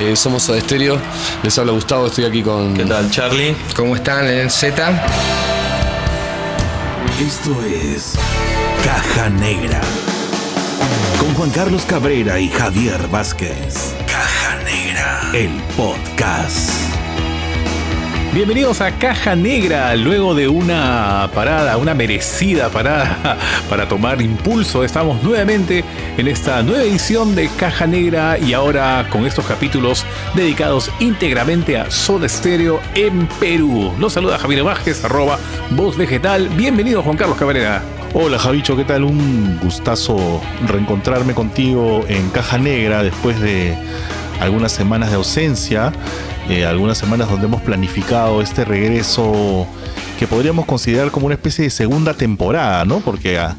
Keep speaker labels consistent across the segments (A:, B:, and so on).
A: Eh, somos Soda Stereo. Les habla Gustavo, estoy aquí con.
B: ¿Qué tal, Charlie?
C: ¿Cómo están en el Z?
D: Esto es Caja Negra. Con Juan Carlos Cabrera y Javier Vázquez. Caja Negra. El podcast.
E: Bienvenidos a Caja Negra, luego de una parada, una merecida parada para tomar impulso. Estamos nuevamente en esta nueva edición de Caja Negra y ahora con estos capítulos dedicados íntegramente a Soda Stereo en Perú. Los saluda Javier Vázquez, arroba voz vegetal. Bienvenido Juan Carlos Cabrera.
F: Hola Javicho, ¿qué tal? Un gustazo reencontrarme contigo en Caja Negra después de algunas semanas de ausencia. Eh, algunas semanas donde hemos planificado este regreso que podríamos considerar como una especie de segunda temporada, ¿no? Porque ah,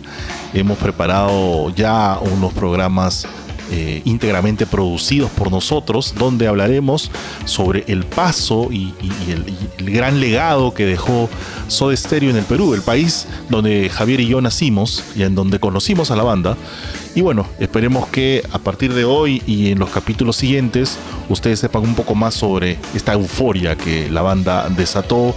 F: hemos preparado ya unos programas eh, íntegramente producidos por nosotros, donde hablaremos sobre el paso y, el, gran legado que dejó Soda Stereo en el Perú, el país donde Javier y yo nacimos y en donde conocimos a la banda. Y bueno, esperemos que a partir de hoy y en los capítulos siguientes ustedes sepan un poco más sobre esta euforia que la banda desató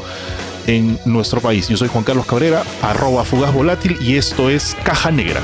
F: en nuestro país. Yo soy Juan Carlos Cabrera, arroba fugaz volátil y esto es Caja Negra.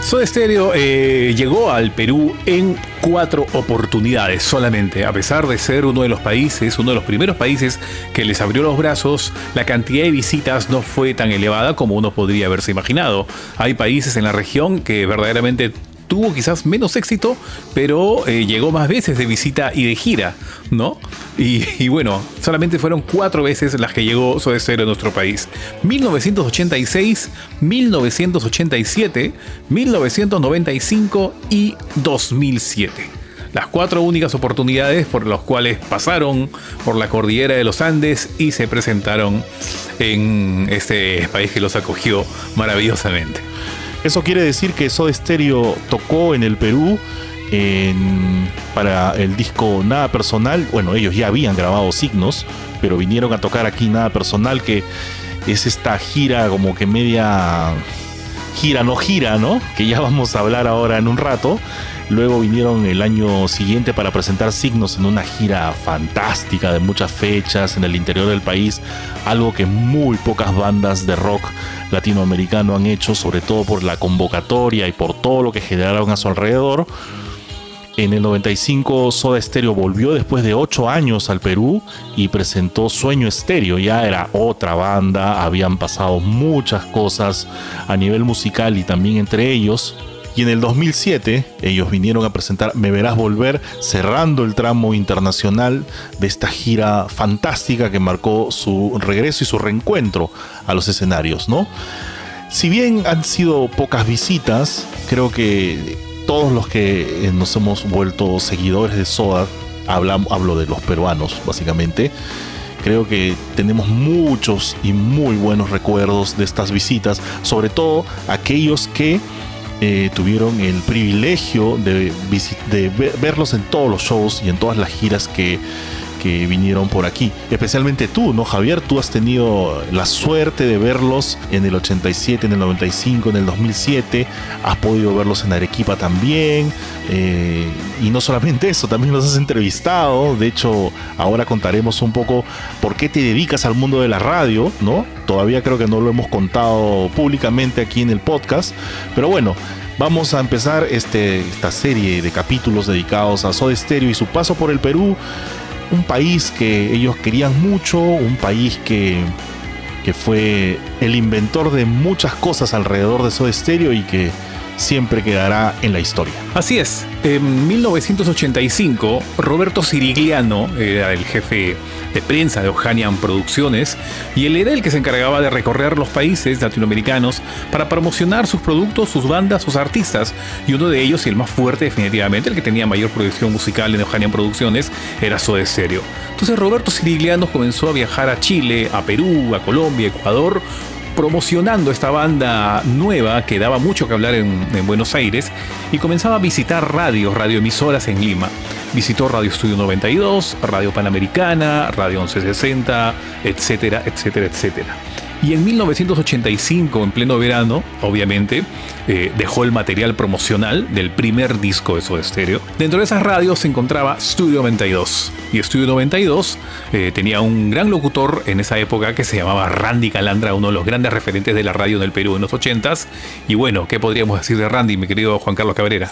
E: Soda Stereo eh, llegó al Perú en cuatro oportunidades solamente. A pesar de ser uno de los países, uno de los primeros países que les abrió los brazos, la cantidad de visitas no fue tan elevada como uno podría haberse imaginado. Hay países en la región que verdaderamente tuvo quizás menos éxito, pero eh, llegó más veces de visita y de gira, ¿no? Y, bueno, solamente fueron cuatro veces las que llegó Soda Stereo a nuestro país. 1986, 1987, 1995 y 2007 las cuatro únicas oportunidades por las cuales pasaron por la cordillera de los Andes y se presentaron en este país que los acogió maravillosamente.
F: Eso quiere decir que Soda Stereo tocó en el Perú en, para el disco Nada Personal. Bueno, ellos ya habían grabado Signos, pero vinieron a tocar aquí Nada Personal, que es esta gira como que media gira no gira, ¿no? Que ya vamos a hablar ahora en un rato. Luego vinieron el año siguiente para presentar Signos en una gira fantástica de muchas fechas en el interior del país, algo que muy pocas bandas de rock latinoamericano han hecho, sobre todo por la convocatoria y por todo lo que generaron a su alrededor. En el 95 Soda Stereo volvió después de 8 años al Perú y presentó Sueño Stereo. Ya era otra banda, habían pasado muchas cosas a nivel musical y también entre ellos. Y en el 2007 ellos vinieron a presentar Me Verás Volver, cerrando el tramo internacional de esta gira fantástica que marcó su regreso y su reencuentro a los escenarios, ¿no? Si bien han sido pocas visitas, creo que todos los que nos hemos vuelto seguidores de Soda, hablamos, hablo de los peruanos básicamente, creo que tenemos muchos y muy buenos recuerdos de estas visitas, sobre todo aquellos que eh, tuvieron el privilegio de, de, verlos en todos los shows y en todas las giras que, que vinieron por aquí. Especialmente tú, ¿no, Javier? Tú has tenido la suerte de verlos en el 87, en el 95, en el 2007. Has podido verlos en Arequipa también. Eh, y no solamente eso, también los has entrevistado. De hecho, ahora contaremos un poco por qué te dedicas al mundo de la radio, ¿no? Todavía creo que no lo hemos contado públicamente aquí en el podcast. Pero bueno, vamos a empezar este, esta serie de capítulos dedicados a Soda Stereo y su paso por el Perú un país que ellos querían mucho, un país que, que fue el inventor de muchas cosas alrededor de Soda Stereo y que siempre quedará en la historia.
E: Así es. En 1985, Roberto Sirigliano era el jefe de prensa de Ohanian Producciones y él era el que se encargaba de recorrer los países latinoamericanos para promocionar sus productos, sus bandas, sus artistas. Y uno de ellos, y el más fuerte definitivamente, el que tenía mayor producción musical en Ohanian Producciones, era Soda Stereo. Entonces Roberto Sirigliano comenzó a viajar a Chile, a Perú, a Colombia, Ecuador, promocionando esta banda nueva que daba mucho que hablar en, en, Buenos Aires y comenzaba a visitar radios, radioemisoras en Lima. Visitó Radio Estudio 92, Radio Panamericana, Radio 1160, etcétera, etcétera, etcétera. Y en 1985, en pleno verano, obviamente, eh, dejó el material promocional del primer disco de Soda Stereo. Dentro de esas radios se encontraba Studio 92. Y Studio 92 eh, tenía un gran locutor en esa época que se llamaba Randy Calandra, uno de los grandes referentes de la radio en el Perú en los 80s. Y bueno, ¿qué podríamos decir de Randy, mi querido Juan Carlos Cabrera?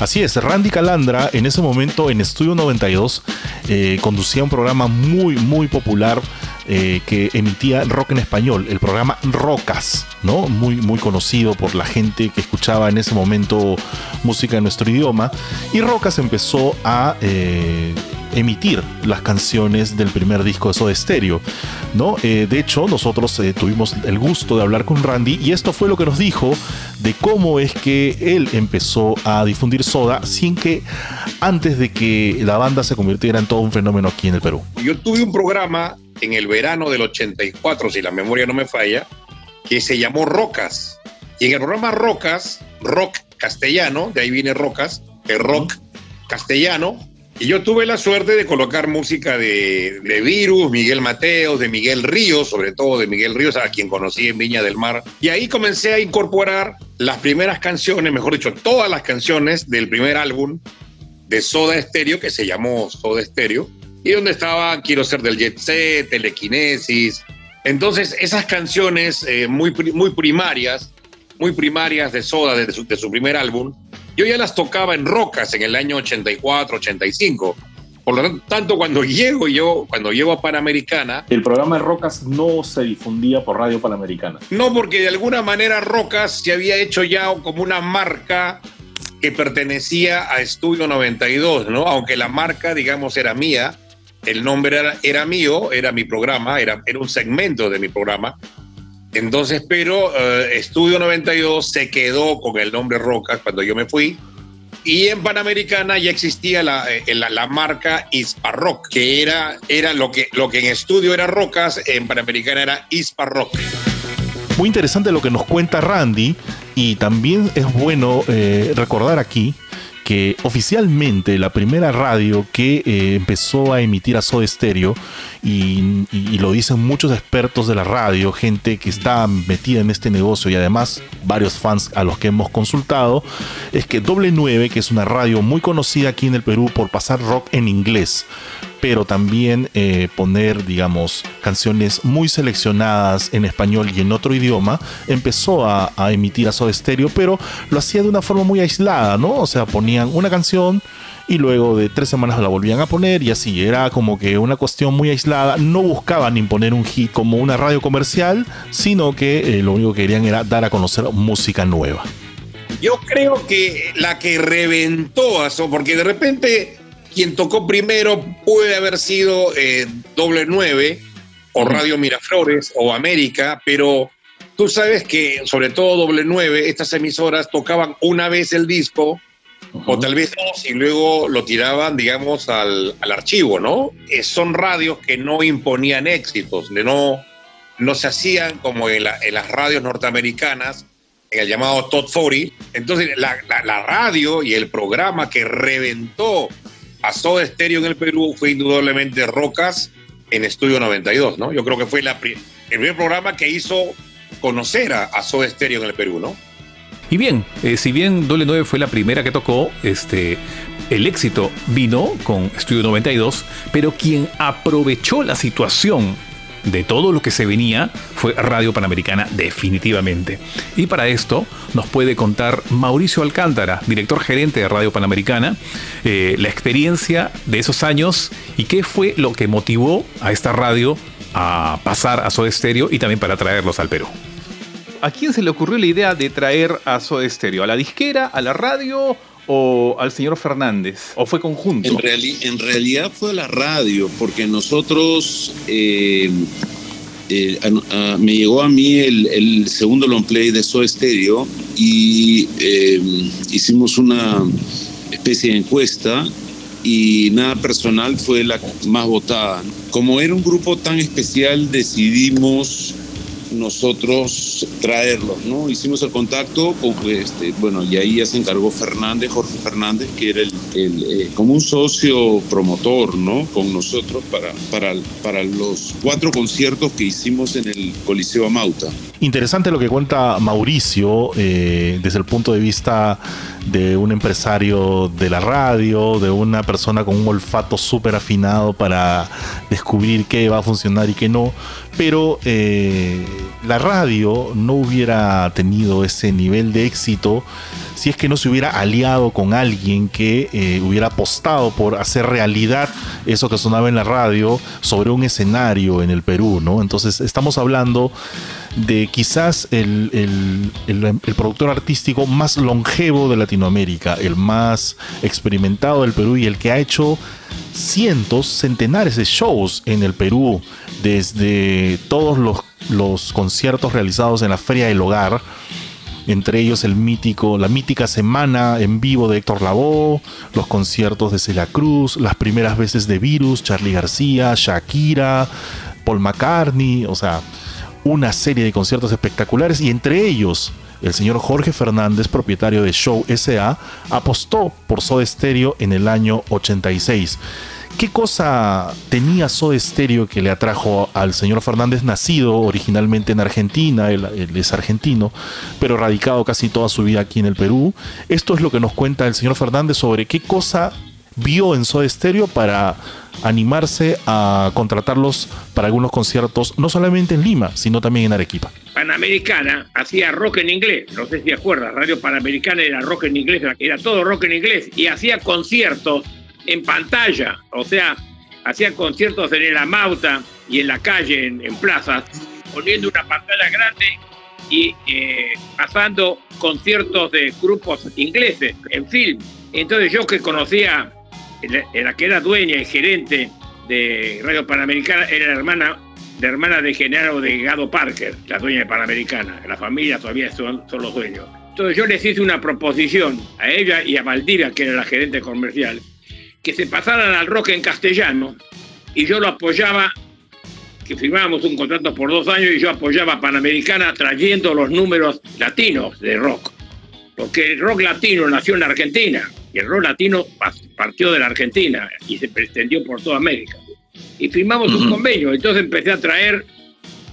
F: Así es, Randy Calandra en ese momento en Estudio 92 eh, conducía un programa muy, muy popular eh, que emitía rock en español, el programa Rocas, ¿no? Muy, muy conocido por la gente que escuchaba en ese momento música en nuestro idioma. Y Rocas empezó a eh, emitir las canciones del primer disco de Soda Stereo. ¿no? Eh, de hecho, nosotros tuvimos el gusto de hablar con Randy y esto fue lo que nos dijo de cómo es que él empezó a difundir Soda sin que antes de que la banda se convirtiera en todo un fenómeno aquí en el Perú.
B: Yo tuve un programa en el verano del 84, si la memoria no me falla, que se llamó Rocas. Y en el programa Rocas, rock castellano, de ahí viene Rocas, el rock castellano, y yo tuve la suerte de colocar música de, Virus, Miguel Mateos, de Miguel Ríos, sobre todo de Miguel Ríos, a quien conocí en Viña del Mar. Y ahí comencé a incorporar las primeras canciones, mejor dicho, todas las canciones del primer álbum de Soda Stereo, que se llamó Soda Stereo, y donde estaba Quiero ser del Jet Set, Telequinesis. Entonces, esas canciones eh, muy, muy primarias, muy primarias de Soda, de su, de su primer álbum, yo ya las tocaba en Rocas en el año 84, 85. Por lo tanto, cuando llego yo, cuando llego a Panamericana...
C: El programa de Rocas no se difundía por Radio Panamericana.
B: No, porque de alguna manera Rocas se había hecho ya como una marca que pertenecía a Estudio 92, ¿no? Aunque la marca, digamos, era mía, el nombre era, era mío, era mi programa, era, un segmento de mi programa, entonces, pero eh, Estudio 92 se quedó con el nombre Rocas cuando yo me fui. Y en Panamericana ya existía la, eh, la, marca Hisparrock, que era, era lo, que, lo que en estudio era Rocas, en Panamericana era Hisparrock.
F: Muy interesante lo que nos cuenta Randy y también es bueno eh, recordar aquí que oficialmente la primera radio que eh, empezó a emitir a Soda Stereo, y, lo dicen muchos expertos de la radio, gente que está metida en este negocio y además varios fans a los que hemos consultado, es que Doble 9, que es una radio muy conocida aquí en el Perú por pasar rock en inglés, pero también eh, poner, digamos, canciones muy seleccionadas en español y en otro idioma, empezó a, emitir a Soda Stereo, pero lo hacía de una forma muy aislada, ¿no? O sea, ponían una canción y luego de tres semanas la volvían a poner y así, era como que una cuestión muy aislada, no buscaban imponer un hit como una radio comercial, sino que eh, lo único que querían era dar a conocer música nueva.
B: Yo creo que la que reventó a porque de repente quien tocó primero puede haber sido eh, Doble 9 o Radio Miraflores o América, pero tú sabes que sobre todo Doble 9, estas emisoras tocaban una vez el disco o tal vez dos y luego lo tiraban, digamos, al, archivo, ¿no? Eh, son radios que no imponían éxitos, de no, no se hacían como en, las radios norteamericanas, en el llamado Top 40. Entonces, la, la radio y el programa que reventó a Soda Stereo en el Perú fue indudablemente Rocas en Estudio 92, ¿no? Yo creo que fue el primer programa que hizo conocer a, a Soda Stereo en el Perú, ¿no?
E: Y bien, eh, si bien Doble 9 fue la primera que tocó, este, el éxito vino con Estudio 92, pero quien aprovechó la situación de todo lo que se venía fue Radio Panamericana definitivamente. Y para esto nos puede contar Mauricio Alcántara, director gerente de Radio Panamericana, eh, la experiencia de esos años y qué fue lo que motivó a esta radio a pasar a Soda Stereo y también para traerlos al Perú.
C: ¿A quién se le ocurrió la idea de traer a Soda Stereo? ¿A la disquera? ¿A la radio? O al señor Fernández? ¿O fue conjunto?
G: En, realidad fue la radio, porque nosotros, eh, eh, me llegó a mí el, segundo long play de Soda Stereo y eh, hicimos una especie de encuesta y nada personal fue la más votada. Como era un grupo tan especial, decidimos nosotros traerlos, ¿no? Hicimos el contacto, con, este, bueno, y ahí ya se encargó Fernández, Jorge Fernández, que era el, el, eh, como un socio promotor, ¿no? Con nosotros para, para, para los cuatro conciertos que hicimos en el Coliseo Amauta.
F: Interesante lo que cuenta Mauricio eh, desde el punto de vista de un empresario de la radio, de una persona con un olfato súper afinado para descubrir qué va a funcionar y qué no, pero eh, la radio no hubiera tenido ese nivel de éxito si es que no se hubiera aliado con alguien que eh, hubiera apostado por hacer realidad eso que sonaba en la radio sobre un escenario en el Perú, ¿no? Entonces estamos hablando de quizás el, el, el, productor artístico más longevo de Latinoamérica, el más experimentado del Perú y el que ha hecho cientos, centenares de shows en el Perú, desde todos los, los conciertos realizados en la Feria del Hogar, entre ellos el mítico, la mítica semana en vivo de Héctor Lavoe, los conciertos de Celia Cruz, las primeras veces de Virus, Charlie García, Shakira, Paul McCartney, o sea, una serie de conciertos espectaculares y entre ellos el señor Jorge Fernández, propietario de Show SA, apostó por Soda Stereo en el año 86. ¿Qué cosa tenía Soda Stereo que le atrajo al señor Fernández, nacido originalmente en Argentina, él, él, es argentino, pero radicado casi toda su vida aquí en el Perú? Esto es lo que nos cuenta el señor Fernández sobre qué cosa vio en Soda Stereo para animarse a contratarlos para algunos conciertos, no solamente en Lima, sino también en Arequipa.
H: Panamericana hacía rock en inglés, no sé si acuerdas, Radio Panamericana era rock en inglés, era todo rock en inglés, y hacía conciertos en pantalla, o sea, hacía conciertos en el Amauta y en la calle, en, en plazas, poniendo una pantalla grande y eh, pasando conciertos de grupos ingleses en film. Entonces yo que conocía, la que era dueña y gerente de Radio Panamericana, era la hermana, la hermana de Genaro de Gado Parker, la dueña de Panamericana. La familia todavía son, son los dueños. Entonces yo les hice una proposición a ella y a Valdivia, que era la gerente comercial, que se pasaran al rock en castellano y yo lo apoyaba, que firmábamos un contrato por dos años y yo apoyaba a Panamericana trayendo los números latinos de rock. Porque el rock latino nació en Argentina y el rock latino partió de la Argentina y se extendió por toda América. Y firmamos uh -huh. un convenio, entonces empecé a traer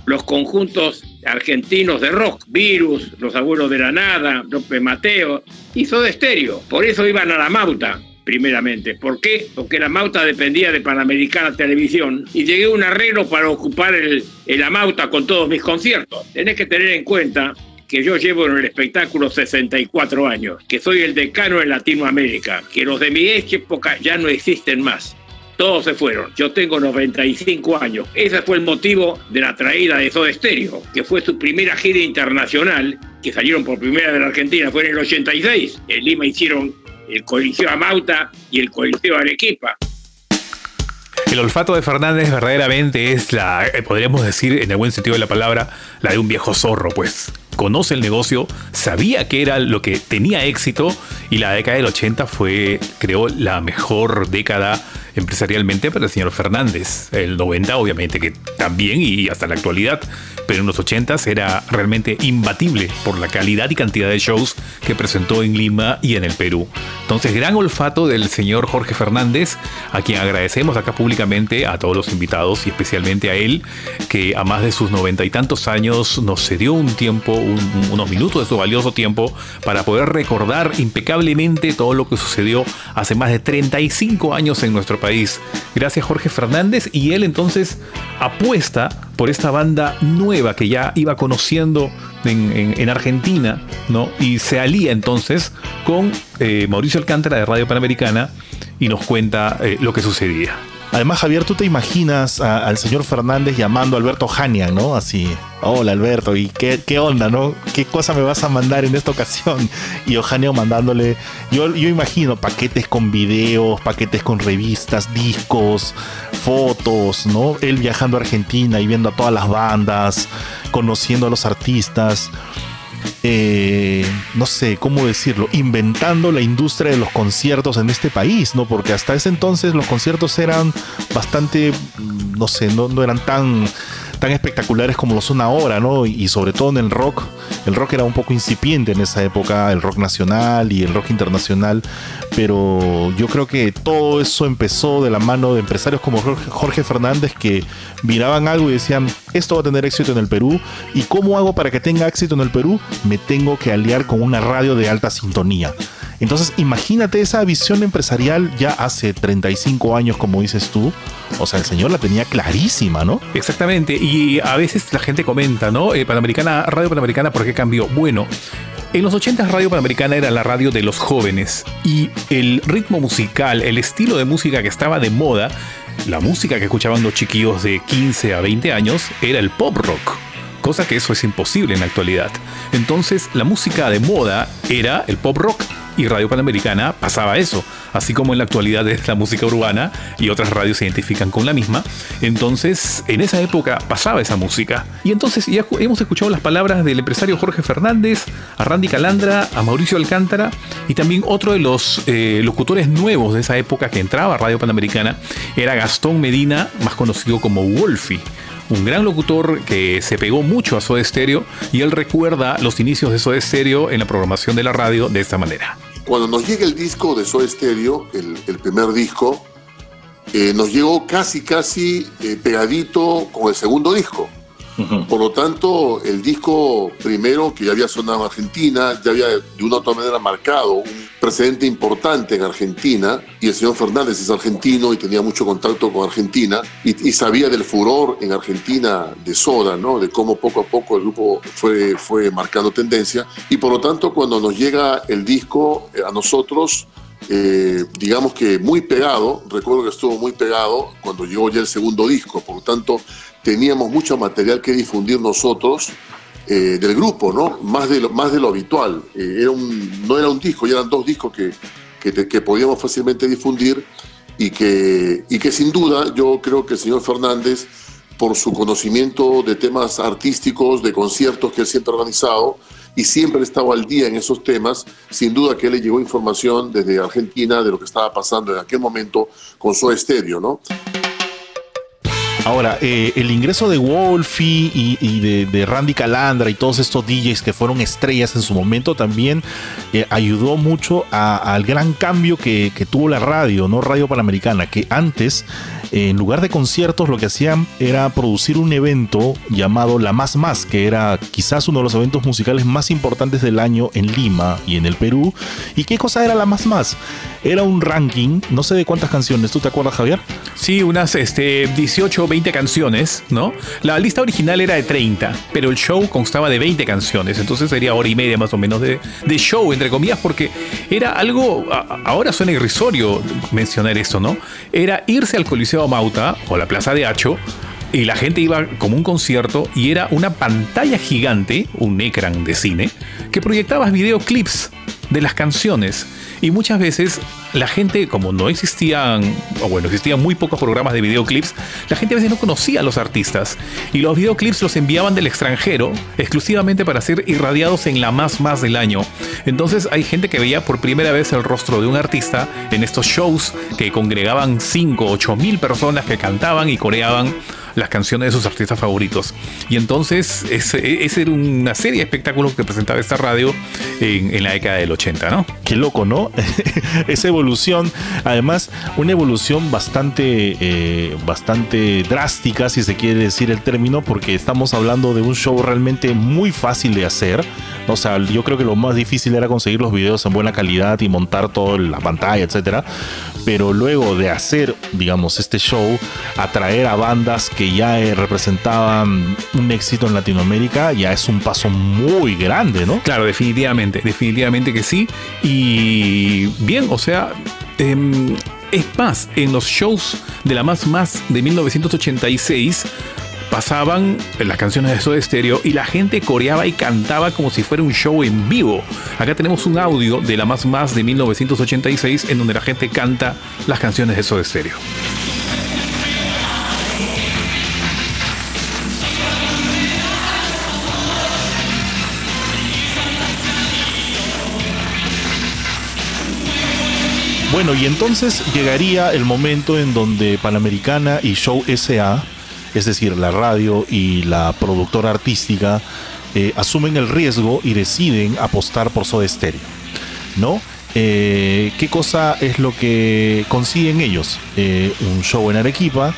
H: los conjuntos argentinos de rock, Virus, Los Abuelos de la Nada, López Mateo, hizo de estéreo. Por eso iban a la Mauta, primeramente. ¿Por qué? Porque la Mauta dependía de Panamericana Televisión y llegué a un arreglo para ocupar el, el Amauta con todos mis conciertos. Tenés que tener en cuenta que yo llevo en el espectáculo 64 años, que soy el decano en Latinoamérica, que los de mi época ya no existen más. Todos se fueron. Yo tengo 95 años. Ese fue el motivo de la traída de Soda Stereo, que fue su primera gira internacional, que salieron por primera de la Argentina, fue en el 86. En Lima hicieron el Coliseo Amauta y el Coliseo Arequipa.
E: El olfato de Fernández verdaderamente es la, eh, podríamos decir en el buen sentido de la palabra, la de un viejo zorro, pues. Conoce el negocio, sabía que era lo que tenía éxito y la década del 80 fue, creo, la mejor década empresarialmente para el señor Fernández. El 90 obviamente que también y hasta la actualidad, pero en los 80 era realmente imbatible por la calidad y cantidad de shows que presentó en Lima y en el Perú. Entonces, gran olfato del señor Jorge Fernández, a quien agradecemos acá públicamente a todos los invitados y especialmente a él, que a más de sus noventa y tantos años nos cedió un tiempo, un, unos minutos de su valioso tiempo para poder recordar impecablemente todo lo que sucedió hace más de 35 años en nuestro país. Gracias Jorge Fernández y él entonces apuesta por esta banda nueva que ya iba conociendo en, en, en Argentina, ¿no? Y se alía entonces con eh, Mauricio Alcántara de Radio Panamericana y nos cuenta eh, lo que sucedía.
F: Además, Javier, tú te imaginas al señor Fernández llamando a Alberto Hanian, ¿no? Así, hola Alberto, ¿y qué, onda, no? ¿Qué cosa me vas a mandar en esta ocasión? Y Eugenio mandándole, yo imagino paquetes con videos, paquetes con revistas, discos, fotos, ¿no? Él viajando a Argentina y viendo a todas las bandas, conociendo a los artistas. Eh, no sé cómo decirlo, inventando la industria de los conciertos en este país, ¿no? Porque hasta ese entonces los conciertos eran bastante, no sé, no, no eran tan tan espectaculares como lo son ahora, ¿no? Y sobre todo en el rock. El rock era un poco incipiente en esa época, el rock nacional y el rock internacional, pero yo creo que todo eso empezó de la mano de empresarios como Jorge Fernández que miraban algo y decían, esto va a tener éxito en el Perú, ¿y cómo hago para que tenga éxito en el Perú? Me tengo que aliar con una radio de alta sintonía. Entonces, imagínate esa visión empresarial ya hace 35 años, como dices tú. O sea, el señor la tenía clarísima, ¿no?
E: Exactamente. Y a veces la gente comenta, ¿no? Eh, Panamericana, Radio Panamericana, ¿por qué cambió? Bueno. En los 80 Radio Panamericana era la radio de los jóvenes y el ritmo musical, el estilo de música que estaba de moda, la música que escuchaban los chiquillos de 15 a 20 años era el pop rock, cosa que eso es imposible en la actualidad. Entonces la música de moda era el pop rock y Radio Panamericana pasaba eso, así como en la actualidad es la música urbana y otras radios se identifican con la misma. Entonces, en esa época pasaba esa música. Y entonces ya hemos escuchado las palabras del empresario Jorge Fernández, a Randy Calandra, a Mauricio Alcántara y también otro de los eh, locutores nuevos de esa época que entraba a Radio Panamericana era Gastón Medina, más conocido como Wolfie un gran locutor que se pegó mucho a Soda Stereo y él recuerda los inicios de Soda Stereo en la programación de la radio de esta manera.
I: Cuando nos llega el disco de Soda Stereo, el, primer disco, eh, nos llegó casi, casi eh, pegadito con el segundo disco. Por lo tanto, el disco primero que ya había sonado en Argentina, ya había de una u otra manera marcado un precedente importante en Argentina, y el señor Fernández es argentino y tenía mucho contacto con Argentina, y, sabía del furor en Argentina de Soda, ¿no? de cómo poco a poco el grupo fue, fue marcando tendencia, y por lo tanto cuando nos llega el disco eh, a nosotros, eh, digamos que muy pegado, recuerdo que estuvo muy pegado cuando llegó ya el segundo disco, por lo tanto teníamos mucho material que difundir nosotros eh, del grupo, ¿no? Más de lo, más de lo habitual. Eh, era un, no era un disco, ya eran dos discos que, que, podíamos fácilmente difundir y que, y que sin duda yo creo que el señor Fernández, por su conocimiento de temas artísticos, de conciertos que él siempre ha organizado, y siempre estaba al día en esos temas. Sin duda que le llegó información desde Argentina de lo que estaba pasando en aquel momento con su estéreo, ¿no?
F: Ahora, eh, el ingreso de Wolfie y, de, Randy Calandra y todos estos DJs que fueron estrellas en su momento también eh, ayudó mucho al gran cambio que, que, tuvo la radio, ¿no? Radio Panamericana, que antes en lugar de conciertos lo que hacían era producir un evento llamado La Más Más, que era quizás uno de los eventos musicales más importantes del año en Lima y en el Perú. ¿Y qué cosa era La Más Más? Era un ranking, no sé de cuántas canciones, ¿tú te acuerdas Javier?
E: Sí, unas este, 18 o 20 canciones, ¿no? La lista original era de 30, pero el show constaba de 20 canciones, entonces sería hora y media más o menos de, de show, entre comillas, porque era algo, ahora suena irrisorio mencionar esto, ¿no? Era irse al Coliseo Mauta o la Plaza de Hacho y la gente iba como un concierto y era una pantalla gigante, un ecran de cine, que proyectaba videoclips de las canciones. Y muchas veces la gente, como no existían, o bueno, existían muy pocos programas de videoclips, la gente a veces no conocía a los artistas. Y los videoclips los enviaban del extranjero exclusivamente para ser irradiados en la más más del año. Entonces hay gente que veía por primera vez el rostro de un artista en estos shows que congregaban 5 o 8 mil personas que cantaban y coreaban las canciones de sus artistas favoritos. Y entonces ese, era una serie de espectáculos que presentaba esta radio en, la década del 80, ¿no?
F: Qué loco, ¿no? Esa evolución, además, una evolución bastante, eh, bastante drástica, si se quiere decir el término, porque estamos hablando de un show realmente muy fácil de hacer. O sea, yo creo que lo más difícil era conseguir los videos en buena calidad y montar toda la pantalla, etcétera. Pero luego de hacer, digamos, este show, atraer a bandas que ya eh, representaban un éxito en Latinoamérica, ya es un paso muy grande, ¿no?
E: Claro, definitivamente, definitivamente que sí. Y bien, o sea, em, es más, en los shows de la Más Más de 1986, pasaban las canciones de Soda Stereo y la gente coreaba y cantaba como si fuera un show en vivo. Acá tenemos un audio de la Más Más de 1986 en donde la gente canta las canciones de Soda Stereo.
F: Bueno, y entonces llegaría el momento en donde Panamericana y Show SA es decir, la radio y la productora artística, eh, asumen el riesgo y deciden apostar por Soda Stereo. ¿No? Eh, ¿Qué cosa es lo que consiguen ellos? Eh, un show en Arequipa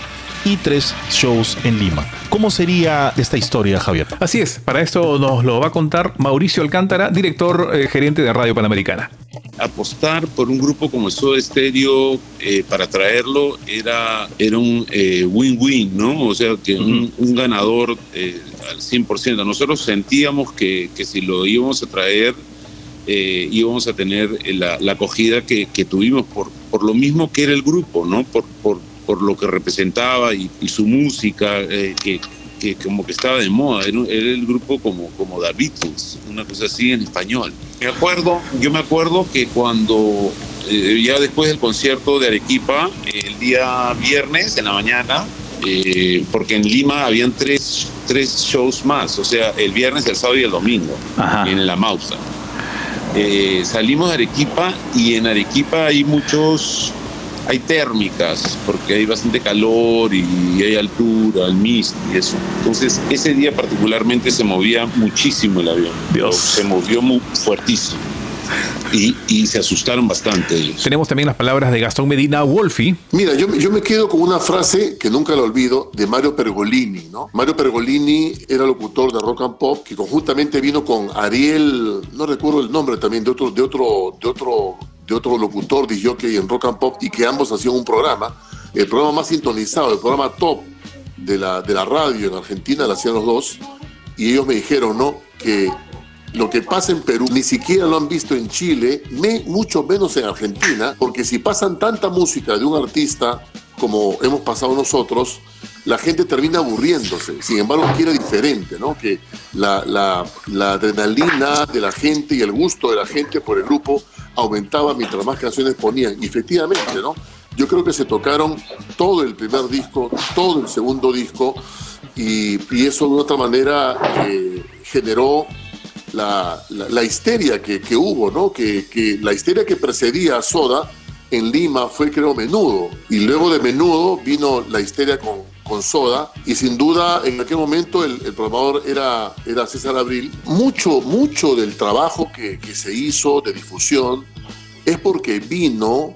F: y tres shows en Lima. ¿Cómo sería esta historia, Javier?
E: Así es, para esto nos lo va a contar Mauricio Alcántara, director eh, gerente de Radio Panamericana.
G: Apostar por un grupo como Soda Stereo eh, para traerlo era, era un eh, win-win, ¿no? O sea, que un, un ganador eh, al 100%. Nosotros sentíamos que, que si lo íbamos a traer, eh, íbamos a tener la, la acogida que, que tuvimos por, por lo mismo que era el grupo, ¿no? Por, por, por lo que representaba y, y su música, eh, que, que como que estaba de moda. Era, era el grupo como, como The Beatles, una cosa así en español. Me acuerdo, yo me acuerdo que cuando eh, ya después del concierto de Arequipa, eh, el día viernes en la mañana, eh, porque en Lima habían tres, tres shows más, o sea, el viernes, el sábado y el domingo,
E: Ajá.
G: en la Mausa. Eh, salimos de Arequipa y en Arequipa hay muchos, hay térmicas, porque hay bastante calor y hay altura, el mist y eso. Entonces, ese día particularmente se movía muchísimo el avión.
E: Dios.
G: Se movió muy fuertísimo. Y, y se asustaron bastante ellos.
E: Tenemos también las palabras de Gastón Medina Wolfi.
I: Mira, yo, me- yo me quedo con una frase que nunca la olvido de Mario Pergolini, ¿no? Mario Pergolini era locutor de rock and pop que conjuntamente vino con Ariel, no recuerdo el nombre también de otro, de otro, de otro, de otro locutor de jockey en rock and pop y que ambos hacían un programa, el programa más sintonizado, el programa top de la, de la radio en Argentina, lo hacían los dos y ellos me dijeron, ¿no? Que lo que pasa en Perú ni siquiera lo han visto en Chile, me- mucho menos en Argentina, porque si pasan tanta música de un artista como hemos pasado nosotros, la gente termina aburriéndose. Sin embargo, quiere diferente, ¿no? Que la, adrenalina de la gente y el gusto de la gente por el grupo aumentaba mientras más canciones ponían. Y efectivamente, ¿no? Yo creo que se tocaron todo el primer disco, todo el segundo disco, y, eso de otra manera eh, generó la, histeria que, que hubo, ¿no? Que, que la histeria que precedía a Soda en Lima fue, creo, Menudo. Y luego de Menudo vino la histeria con, con Soda. Y sin duda, en aquel momento el, el programador era, era César Abril. Mucho, mucho del trabajo que, que se hizo de difusión es porque vino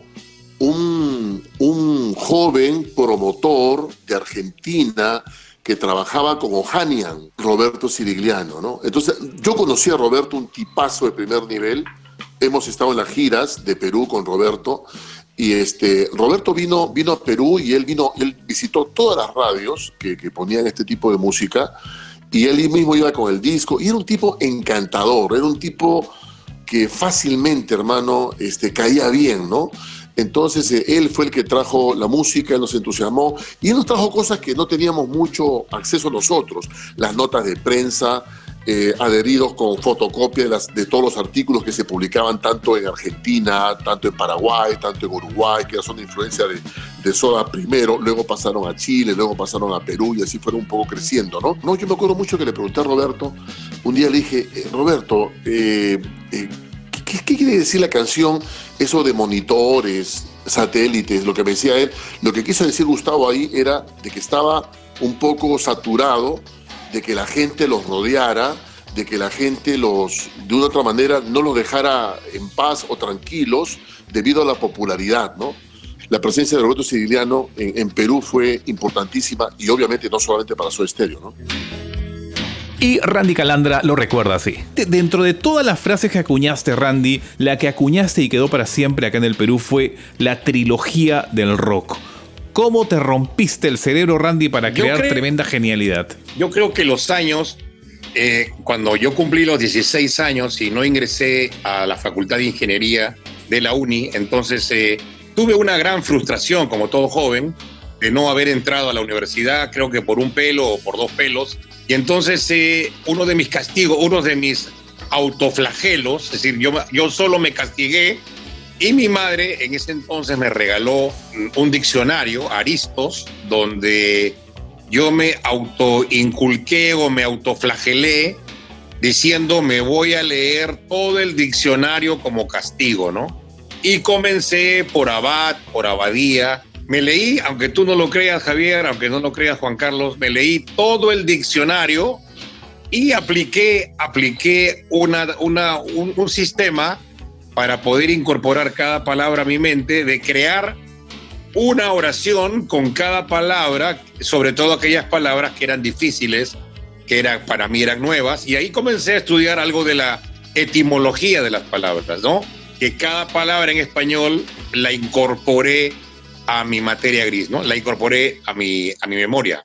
I: un, un joven promotor de Argentina que trabajaba con Ohanian, Roberto Sirigliano, ¿no? Entonces, yo conocí a Roberto, un tipazo de primer nivel. Hemos estado en las giras de Perú con Roberto. Y este, Roberto vino, vino a Perú y él vino, él visitó todas las radios que, que ponían este tipo de música. Y él mismo iba con el disco. Y era un tipo encantador, era un tipo que fácilmente, hermano, este, caía bien, ¿no? Entonces eh, él fue el que trajo la música, él nos entusiasmó y él nos trajo cosas que no teníamos mucho acceso nosotros, las notas de prensa, eh, adheridos con fotocopia de, todos los artículos que se publicaban tanto en Argentina, tanto en Paraguay, tanto en Uruguay, que son de influencia de, de Soda primero, luego pasaron a Chile, luego pasaron a Perú y así fueron un poco creciendo, ¿no? No, yo me acuerdo mucho que le pregunté a Roberto, un día le dije, eh, Roberto, eh, eh, ¿qué, qué quiere decir la canción, eso de monitores, satélites, lo que me decía él? Lo que quiso decir Gustavo ahí era de que estaba un poco saturado, de que la gente los rodeara, de que la gente los, de una otra manera, no los dejara en paz o tranquilos debido a la popularidad, ¿no? La presencia de Roberto Siciliano en, Perú fue importantísima y obviamente no solamente para su estéreo, ¿no?
E: Y Randy Calandra lo recuerda así. De- dentro de todas las frases que acuñaste, Randy, la que acuñaste y quedó para siempre acá en el Perú fue la trilogía del rock. ¿Cómo te rompiste el cerebro, Randy, para crear
B: creo-
E: tremenda genialidad?
B: Yo creo que los años, eh, cuando yo cumplí los 16 años y no ingresé a la Facultad de Ingeniería de la UNI, entonces eh, tuve una gran frustración, como todo joven, de no haber entrado a la universidad, creo que por un pelo o por dos pelos. Y entonces eh, uno de mis castigos, uno de mis autoflagelos, es decir, yo, yo solo me castigué y mi madre en ese entonces me regaló un diccionario, Aristos, donde yo me autoinculqué o me autoflagelé diciendo me voy a leer todo el diccionario como castigo, ¿no? Y comencé por abad, por abadía, me leí, aunque tú no lo creas, Javier, aunque no lo creas, Juan Carlos, me leí todo el diccionario y apliqué, apliqué una, una, un, un sistema para poder incorporar cada palabra a mi mente, de crear una oración con cada palabra, sobre todo aquellas palabras que eran difíciles, que era, para mí eran nuevas, y ahí comencé a estudiar algo de la etimología de las palabras, ¿no? Que cada palabra en español la incorporé a mi materia gris, ¿no? La incorporé a mi, a mi memoria.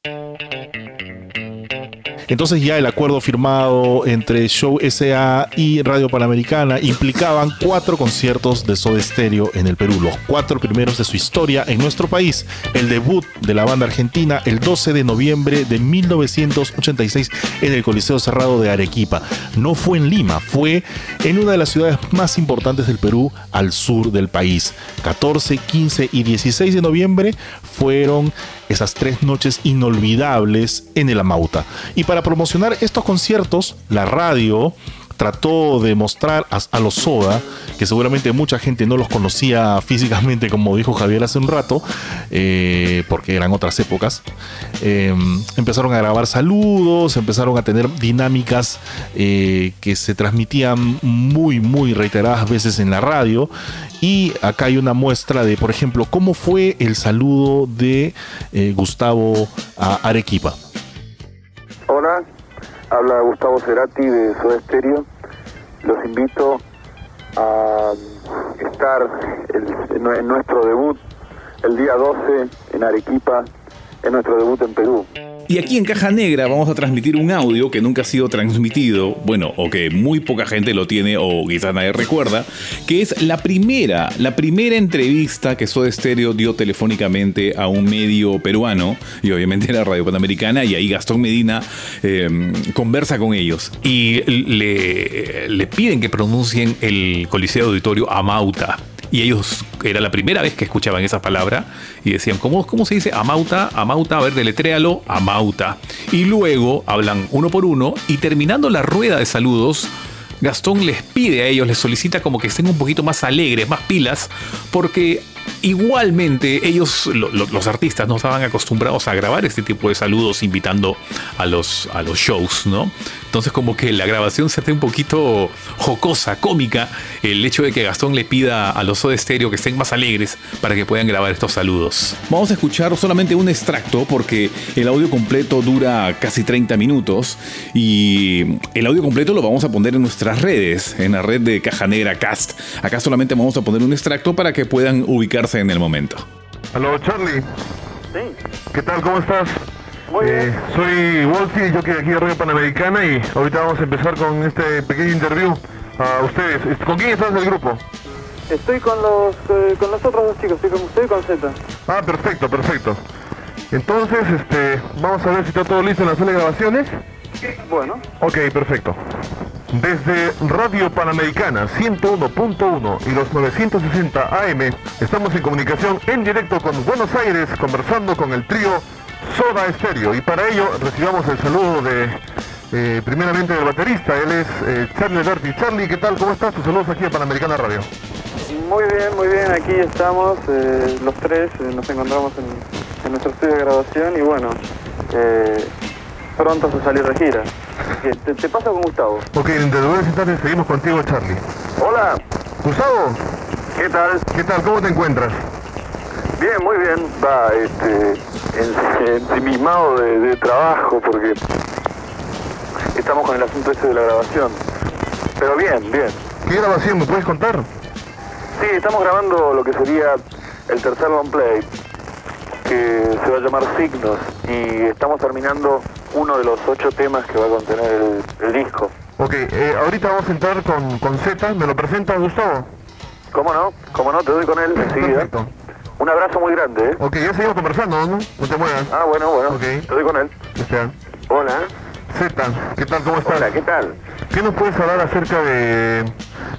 F: Entonces ya el acuerdo firmado entre Show SA y Radio Panamericana implicaban cuatro conciertos de Soda Stereo en el Perú, los cuatro primeros de su historia en nuestro país. El debut de la banda argentina el 12 de noviembre de 1986 en el Coliseo Cerrado de Arequipa. No fue en Lima, fue en una de las ciudades más importantes del Perú al sur del país. 14, 15 y 16 de noviembre fueron esas tres noches inolvidables en el Amauta. Y para promocionar estos conciertos, la radio trató de mostrar a, los Soda, que seguramente mucha gente no los conocía físicamente, como dijo Javier hace un rato, eh, porque eran otras épocas. Eh, empezaron a grabar saludos, empezaron a tener dinámicas eh, que se transmitían muy, muy reiteradas veces en la radio. Y acá hay una muestra de, por ejemplo, cómo fue el saludo de Gustavo a Arequipa.
J: Hola, Habla Gustavo Cerati de Soda Stereo. Los invito a estar en nuestro debut el día 12 en Arequipa, en nuestro debut en Perú.
E: Y aquí en Caja Negra vamos a transmitir un audio que nunca ha sido transmitido, bueno, o que muy poca gente lo tiene o quizás nadie recuerda, que es la primera, la primera entrevista que Soda Stereo dio telefónicamente a un medio peruano, y obviamente era Radio Panamericana, y ahí Gastón Medina em, conversa con ellos y le, le piden que pronuncien el Coliseo Auditorio Amauta y ellos era la primera vez que escuchaban esa palabra y decían, ¿cómo, cómo se dice amauta? Amauta, a ver, deletréalo, amauta. Y luego hablan uno por uno y terminando la rueda de saludos, Gastón les pide a ellos, les solicita como que estén un poquito más alegres, más pilas, porque igualmente ellos, los artistas, no estaban acostumbrados a grabar este tipo de saludos invitando a los, a los shows, ¿no? Entonces como que la grabación se hace un poquito jocosa, cómica, el hecho de que Gastón le pida a los de Stereo que estén más alegres para que puedan grabar estos saludos. Vamos a escuchar solamente un extracto porque el audio completo dura casi 30 minutos y el audio completo lo vamos a poner en nuestras redes, en la red de Caja Negra Cast. Acá solamente vamos a poner un extracto para que puedan ubicarse en el momento.
K: Aló, Charlie.
J: Sí.
K: ¿Qué tal? ¿Cómo estás?
J: Muy bien.
K: Eh, soy Wolfie, yo que aquí de Radio Panamericana y ahorita vamos a empezar con este pequeño interview a ustedes. ¿Con quién estás del grupo?
J: Estoy con los, eh, con los otros dos chicos, estoy con usted y con Z.
K: Ah, perfecto, perfecto. Entonces, este, vamos a ver si está todo listo en la sala de grabaciones.
J: Bueno.
K: Ok, perfecto. Desde Radio Panamericana 101.1 y los 960 AM, estamos en comunicación en directo con Buenos Aires, conversando con el trío Soda Stereo. Y para ello recibamos el saludo de, eh, primeramente del baterista, él es eh, Charlie Alberti. Charlie, ¿qué tal? ¿Cómo estás? Tus saludos aquí a Panamericana Radio.
J: Muy bien, muy bien, aquí estamos eh, los tres, nos encontramos en, en nuestro estudio de grabación y bueno, prontos a salir de gira. Te, te paso con Gustavo.
K: Ok, dentro de instantes seguimos contigo, Charlie.
J: Hola,
K: Gustavo,
J: ¿qué tal?
K: ¿qué tal? ¿Cómo te encuentras?
J: Bien, muy bien. Va, este, ensimismado de, de trabajo porque estamos con el asunto ese de la grabación. Pero bien, bien.
K: ¿Qué grabación me puedes contar?
J: Sí, estamos grabando lo que sería el tercer long play, que se va a llamar Signos, y estamos terminando uno de los ocho temas que va a contener el, el disco.
K: Ok, eh, ahorita vamos a entrar con, con Z. ¿Me lo presentas, Gustavo?
J: ¿Cómo no? ¿Cómo no? Te doy con él enseguida.
K: Perfecto.
J: Un abrazo muy grande, ¿eh?
K: Ok, ya seguimos conversando, ¿no? No te muevas.
J: Ah, bueno, bueno.
K: Ok.
J: Doy con él.
K: Espera.
J: Hola.
K: Z, ¿qué tal? ¿Cómo estás?
J: Hola, ¿qué tal?
K: ¿Qué nos puedes hablar acerca de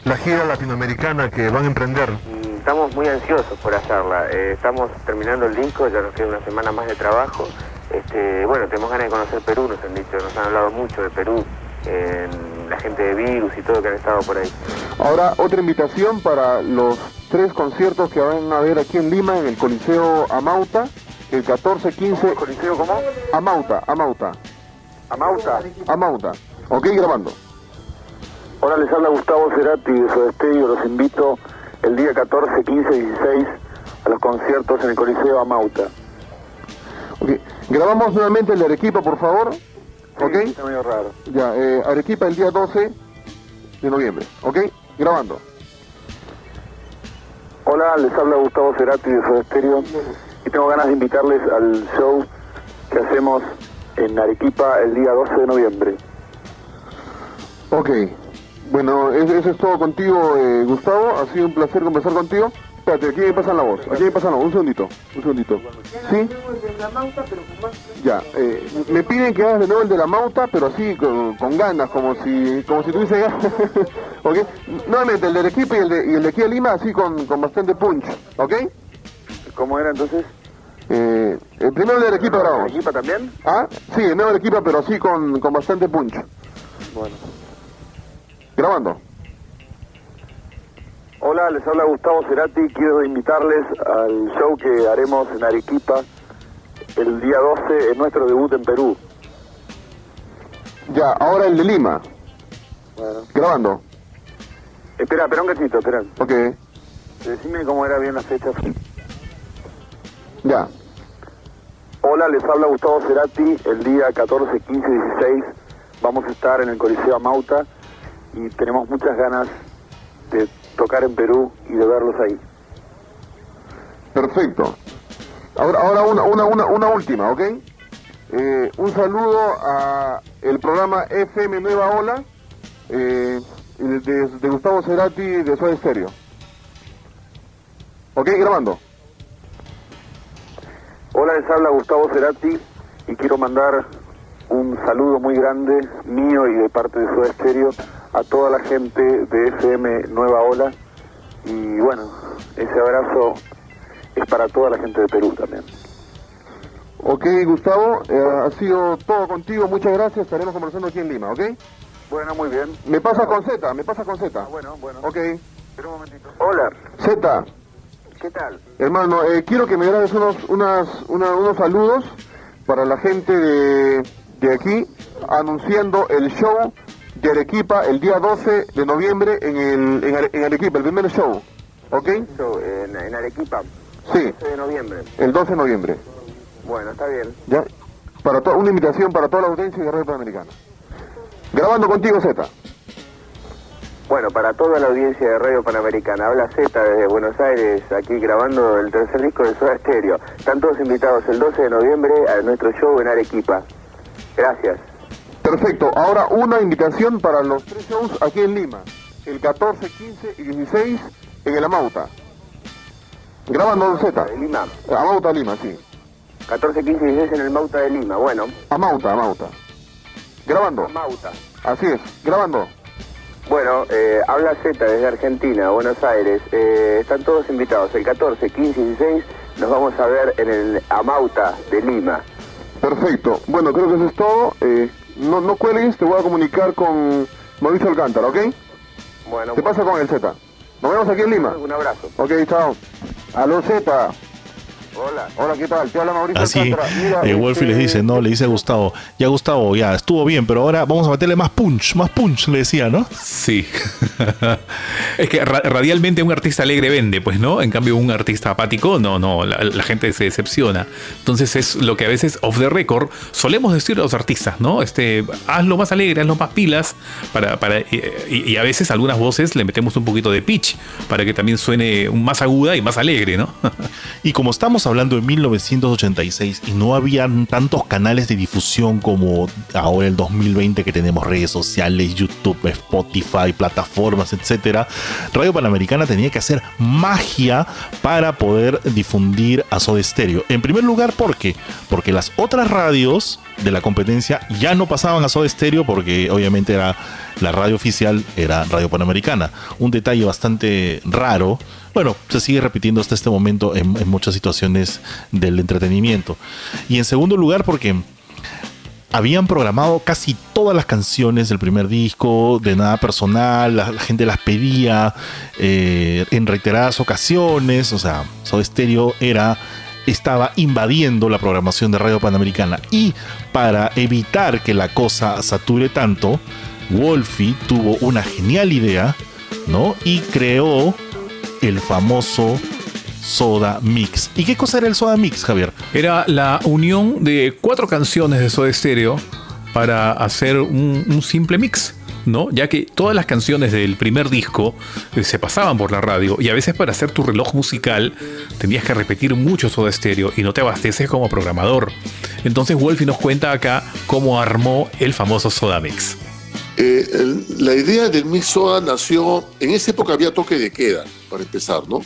K: la gira latinoamericana que van a emprender?
L: Mm, Estamos muy ansiosos por hacerla. Eh, estamos terminando el disco, ya nos queda una semana más de trabajo. Este, bueno, tenemos ganas de conocer Perú, nos han dicho, nos han hablado mucho de Perú, eh, la gente de Virus y todo que han estado por ahí.
J: Ahora, otra invitación para los
K: tres conciertos que van a haber aquí en Lima, en el Coliseo Amauta, el 14, 15...
J: ¿Coliseo cómo?
K: Amauta, Amauta.
J: Amauta.
K: Amauta. Ok, grabando.
J: Hola, les habla Gustavo Cerati de Soda Stereo. Los invito el día 14, 15 y 16 a los conciertos en el Coliseo Amauta.
K: Ok, grabamos nuevamente el de Arequipa, por favor. Ok.
J: Está medio raro.
K: Ya, eh, Arequipa el día 12 de noviembre. Ok, grabando.
J: Hola, les habla Gustavo Cerati de Soda Stereo y tengo ganas de invitarles al show que hacemos en Arequipa el día 12 de noviembre.
K: Ok. Bueno, eso, es todo contigo, eh, Gustavo. Ha sido un placer conversar contigo. Espérate, aquí me pasan la voz. Aquí me pasan la voz. Un segundito. Un segundito. ¿Sí? Ya. eh, me piden que hagas de nuevo el de la mauta, pero así, con, con ganas, como si como si tuviese ganas. ¿Ok? Nuevamente, el de Arequipa y el de, y el de aquí de Lima, así con, con bastante punch. ¿Ok?
J: ¿Cómo era entonces?
K: Eh, el primero el de Arequipa grabamos.
J: ¿Arequipa también?
K: Ah, sí, el nuevo de Arequipa, pero así con, con bastante punch.
J: Bueno.
K: Grabando.
J: Hola, les habla Gustavo Cerati. Quiero invitarles al show que haremos en Arequipa el día 12 en nuestro debut en Perú.
K: Ya, ahora el de Lima.
J: Bueno.
K: Grabando.
J: Espera, espera un cachito, espera.
K: Ok.
J: Decime cómo era bien la fecha.
K: Ya.
J: Hola, les habla Gustavo Cerati. El día 14, 15 y 16 vamos a estar en el Coliseo Amauta y tenemos muchas ganas de tocar en Perú y de verlos ahí.
K: Perfecto. Ahora, ahora una, una, una, una última, ¿ok? Eh, un saludo a el programa FM Nueva Ola eh, de, Gustavo Cerati de Soda Stereo. ¿Ok? Grabando.
J: Hola, les habla Gustavo Cerati y quiero mandar un saludo muy grande mío y de parte de Soda Stereo a toda la gente de FM Nueva Ola y bueno, ese abrazo es para toda la gente de Perú también.
K: Ok, Gustavo, eh, ha sido todo contigo. Muchas gracias. Estaremos conversando aquí en Lima, ¿ok?
J: Bueno, muy bien.
K: Me pasa con Z, me pasa con Z.
J: bueno, bueno.
K: Ok.
J: Espera un momentito. Hola,
K: Z,
J: ¿qué tal?
K: hermano, eh, quiero que me grabes unos, unas, una- unos saludos para la gente de, de aquí, anunciando el show de Arequipa el día 12 de noviembre en, el, en, Are- en Arequipa, el primer show. ¿Ok?
J: En, en Arequipa,
K: Sí,
J: 12 de noviembre.
K: el 12 de noviembre.
J: Bueno, está bien.
K: ¿Ya? Para una invitación para toda la audiencia de Radio Panamericana. Grabando contigo, Z.
L: Bueno, para toda la audiencia de Radio Panamericana, habla Z desde Buenos Aires, aquí grabando el tercer disco de Soda Stereo. Están todos invitados el 12 de noviembre a nuestro show en Arequipa. Gracias.
K: Perfecto. Ahora una invitación para los tres shows aquí en Lima. El 14, 15 y 16 en el Amauta. Grabando Z.
L: De Lima.
K: Amauta, Lima, sí.
L: 14, 15 y 16 en el Mauta de Lima. Bueno,
K: Amauta, Amauta. Grabando.
L: Mauta.
K: Así es. Grabando.
L: Bueno, eh, habla Z desde Argentina, Buenos Aires. Eh, están todos invitados. El 14, 15 y 16 nos vamos a ver en el Amauta de Lima.
K: Perfecto. Bueno, creo que eso es todo. Eh, no, no cuelgues, te voy a comunicar con Mauricio Alcántara, ¿ok?
L: Bueno,
K: Te pasa con el Z. Nos vemos aquí en Lima.
L: un abrazo.
K: Ok, chao. Aló, Z.
L: Hola.
K: Hola, ¿qué tal? Te habla Mauricio
F: Así,
K: Alcántara. Mira,
F: eh, Wolfie les
K: este,
F: dice, no, le dice a Gustavo, ya Gustavo, ya estuvo bien, pero ahora vamos a meterle más punch, más punch, le decía, ¿no?
E: Sí. es que ra- radialmente un artista alegre vende, pues, ¿no? En cambio, un artista apático, no, no, la, la gente se decepciona. Entonces es lo que a veces off the record solemos decir a los artistas, ¿no? Este, hazlo más alegre, hazlo más pilas, para, para, y, y- y a veces algunas voces le metemos un poquito de pitch para que también suene más aguda y más alegre, ¿no?
F: Y como estamos hablando de 1986 y no habían tantos canales de difusión como ahora el 2020 que tenemos redes sociales, YouTube, Spotify, plataformas, etcétera, Radio Panamericana tenía que hacer magia para poder difundir a Soda Stereo. En primer lugar, ¿por qué? Porque las otras radios de la competencia ya no pasaban a Soda Stereo porque obviamente era la radio oficial era Radio Panamericana. Un detalle bastante raro. Bueno, se sigue repitiendo hasta este momento en, muchas situaciones del entretenimiento. Y en segundo lugar, porque habían programado casi todas las canciones del primer disco, de nada personal, la, la gente las pedía eh, en reiteradas ocasiones, o sea, Soda Stereo era estaba invadiendo la programación de Radio Panamericana y para evitar que la cosa sature tanto, Wolfie tuvo una genial idea, ¿no? Y creó el famoso Soda Mix. ¿Y qué cosa era el Soda Mix, Javier?
E: Era la unión de cuatro canciones de Soda Stereo para hacer un, un simple mix. ¿No? Ya que todas las canciones del primer disco eh, se pasaban por la radio y a veces para hacer tu reloj musical tenías que repetir mucho Soda Stereo y no te abasteces como programador. Entonces Wolfie nos cuenta acá cómo armó el famoso Soda Mix.
I: Eh, la idea del Mix Soda nació, en esa época había toque de queda, para empezar, ¿no?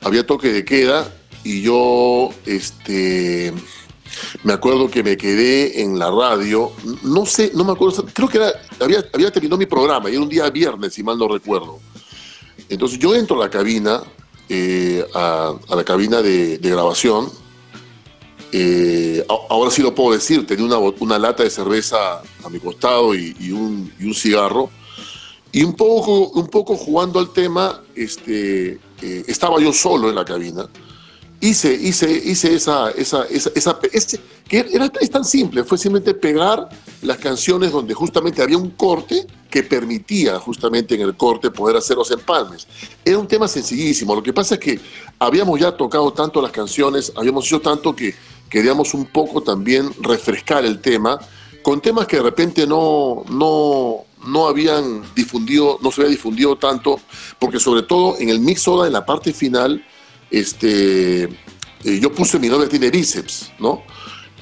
I: Había toque de queda y yo, este, me acuerdo que me quedé en la radio, no sé, no me acuerdo, creo que había, terminado mi programa y era un día viernes, si mal no recuerdo. Entonces yo entro a la cabina, eh, a, la cabina de, grabación, eh, ahora sí lo puedo decir, tenía una, lata de cerveza a mi costado y, y un, y un cigarro. Y un poco, un poco jugando al tema, este, eh, estaba yo solo en la cabina. Hice, hice, hice esa, esa, esa, esa- ese- que era, es tan simple, fue simplemente pegar las canciones donde justamente había un corte que permitía justamente en el corte poder hacer los empalmes. Era un tema sencillísimo, lo que pasa es que habíamos ya tocado tanto las canciones, habíamos hecho tanto que queríamos un poco también refrescar el tema, con temas que de repente no, no, no habían difundido, no se había difundido tanto, porque sobre todo en el mix soda, en la parte final, este, eh, yo puse mi novia tiene bíceps, ¿no?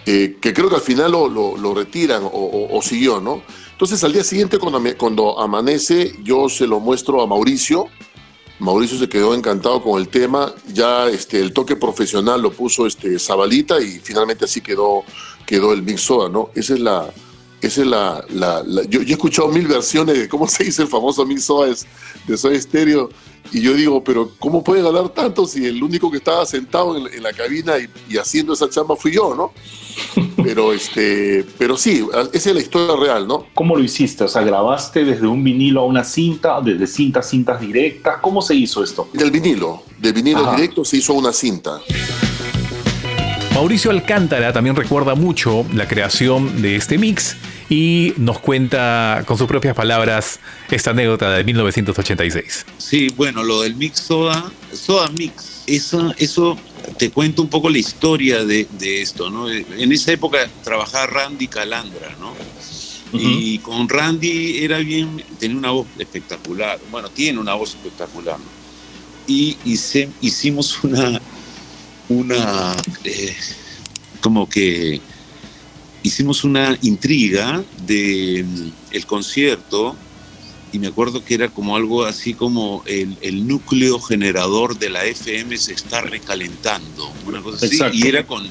I: Eh, que creo que al final lo, lo- retiran o, o- siguió, ¿no? Entonces al día siguiente cuando, cuando amanece yo se lo muestro a Mauricio, Mauricio se quedó encantado con el tema, ya este, el toque profesional lo puso este, Zabalita y finalmente así quedó, quedó el Mix Soda, ¿no? Esa es la... Esa es la, la- la- yo, yo he escuchado mil versiones de cómo se dice el famoso Mix Soda de, Soda Stereo y yo digo, pero ¿cómo puede ganar tanto si el único que estaba sentado en, en la cabina y, y haciendo esa chamba fui yo, ¿no? Pero, este, pero sí, esa es la historia real, ¿no?
F: ¿Cómo lo hiciste? O sea, ¿grabaste desde un vinilo a una cinta, desde cintas, cintas directas? ¿Cómo se hizo esto?
I: Del vinilo, del vinilo
F: Ajá.
I: directo se hizo una cinta.
E: Mauricio Alcántara también recuerda mucho la creación de este mix y nos cuenta con sus propias palabras esta anécdota de 1986.
G: Sí, bueno, lo del mix soda, soda mix, eso, eso te cuento un poco la historia de, de esto, ¿no? En esa época trabajaba Randy Calandra, ¿no? Y con Randy era bien, tenía una voz espectacular, bueno, tiene una voz espectacular, ¿no? Y hice- hicimos una, una, eh, como que hicimos una intriga de mm, el concierto y me acuerdo que era como algo así como el, el núcleo generador de la FM se está recalentando, una cosa así,
F: Exacto.
G: y era con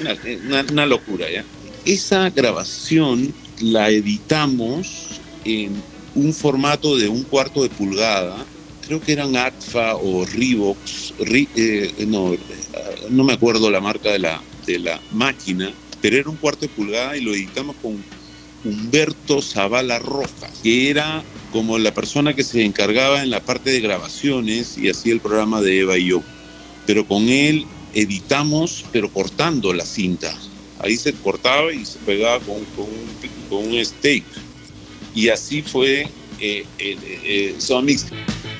G: una, una- una locura, ¿ya? Esa grabación la editamos en un formato de un cuarto de pulgada, creo que eran ACFA o Revox, Ri- eh, no, no me acuerdo la marca de la, de la máquina, pero era un cuarto de pulgada y lo editamos con Humberto Zavala Rojas, que era como la persona que se encargaba en la parte de grabaciones y hacía el programa de Eva y yo. Pero con él editamos, pero cortando la cinta. Ahí se cortaba y se pegaba con, con un, steak. Y así fue eh, eh, eh, Mix.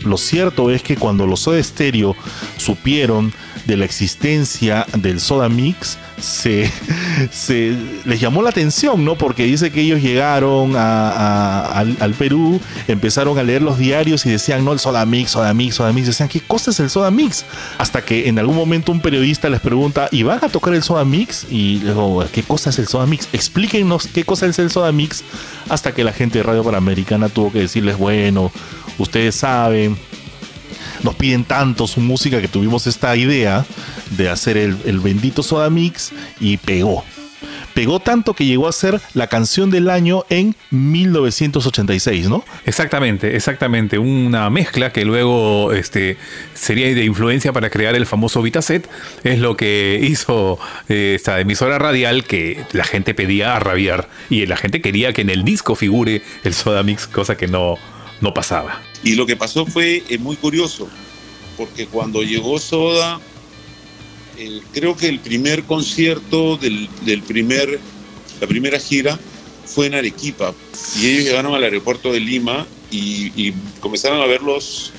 F: Lo cierto es que cuando los Soda Stereo supieron de la existencia del Soda Mix, se, se les llamó la atención, ¿no? Porque dice que ellos llegaron a- al, al Perú, empezaron a leer los diarios y decían, no, el Soda Mix, Soda Mix, Soda Mix. Decían, ¿qué cosa es el Soda Mix? Hasta que en algún momento un periodista les pregunta, ¿y van a tocar el Soda Mix? Y luego, ¿qué cosa es el Soda Mix? Explíquenos qué cosa es el Soda Mix. Hasta que la gente de Radio Panamericana tuvo que decirles, bueno, ustedes saben, nos piden tanto su música que tuvimos esta idea de hacer el, bendito Soda Mix y pegó. pegó tanto que llegó a ser la canción del año en 1986, ¿no?
E: Exactamente, exactamente. Una mezcla que luego este, sería de influencia para crear el famoso Vitaset. Es lo que hizo eh, esta emisora radial que la gente pedía a rabiar. Y la gente quería que en el disco figure el Soda Mix, cosa que no, no pasaba.
G: Y lo que pasó fue eh, muy curioso, porque cuando llegó Soda, eh, creo que el primer concierto del, del primer, la primera gira fue en Arequipa. Y ellos llegaron al aeropuerto de Lima y, y comenzaron a ver los,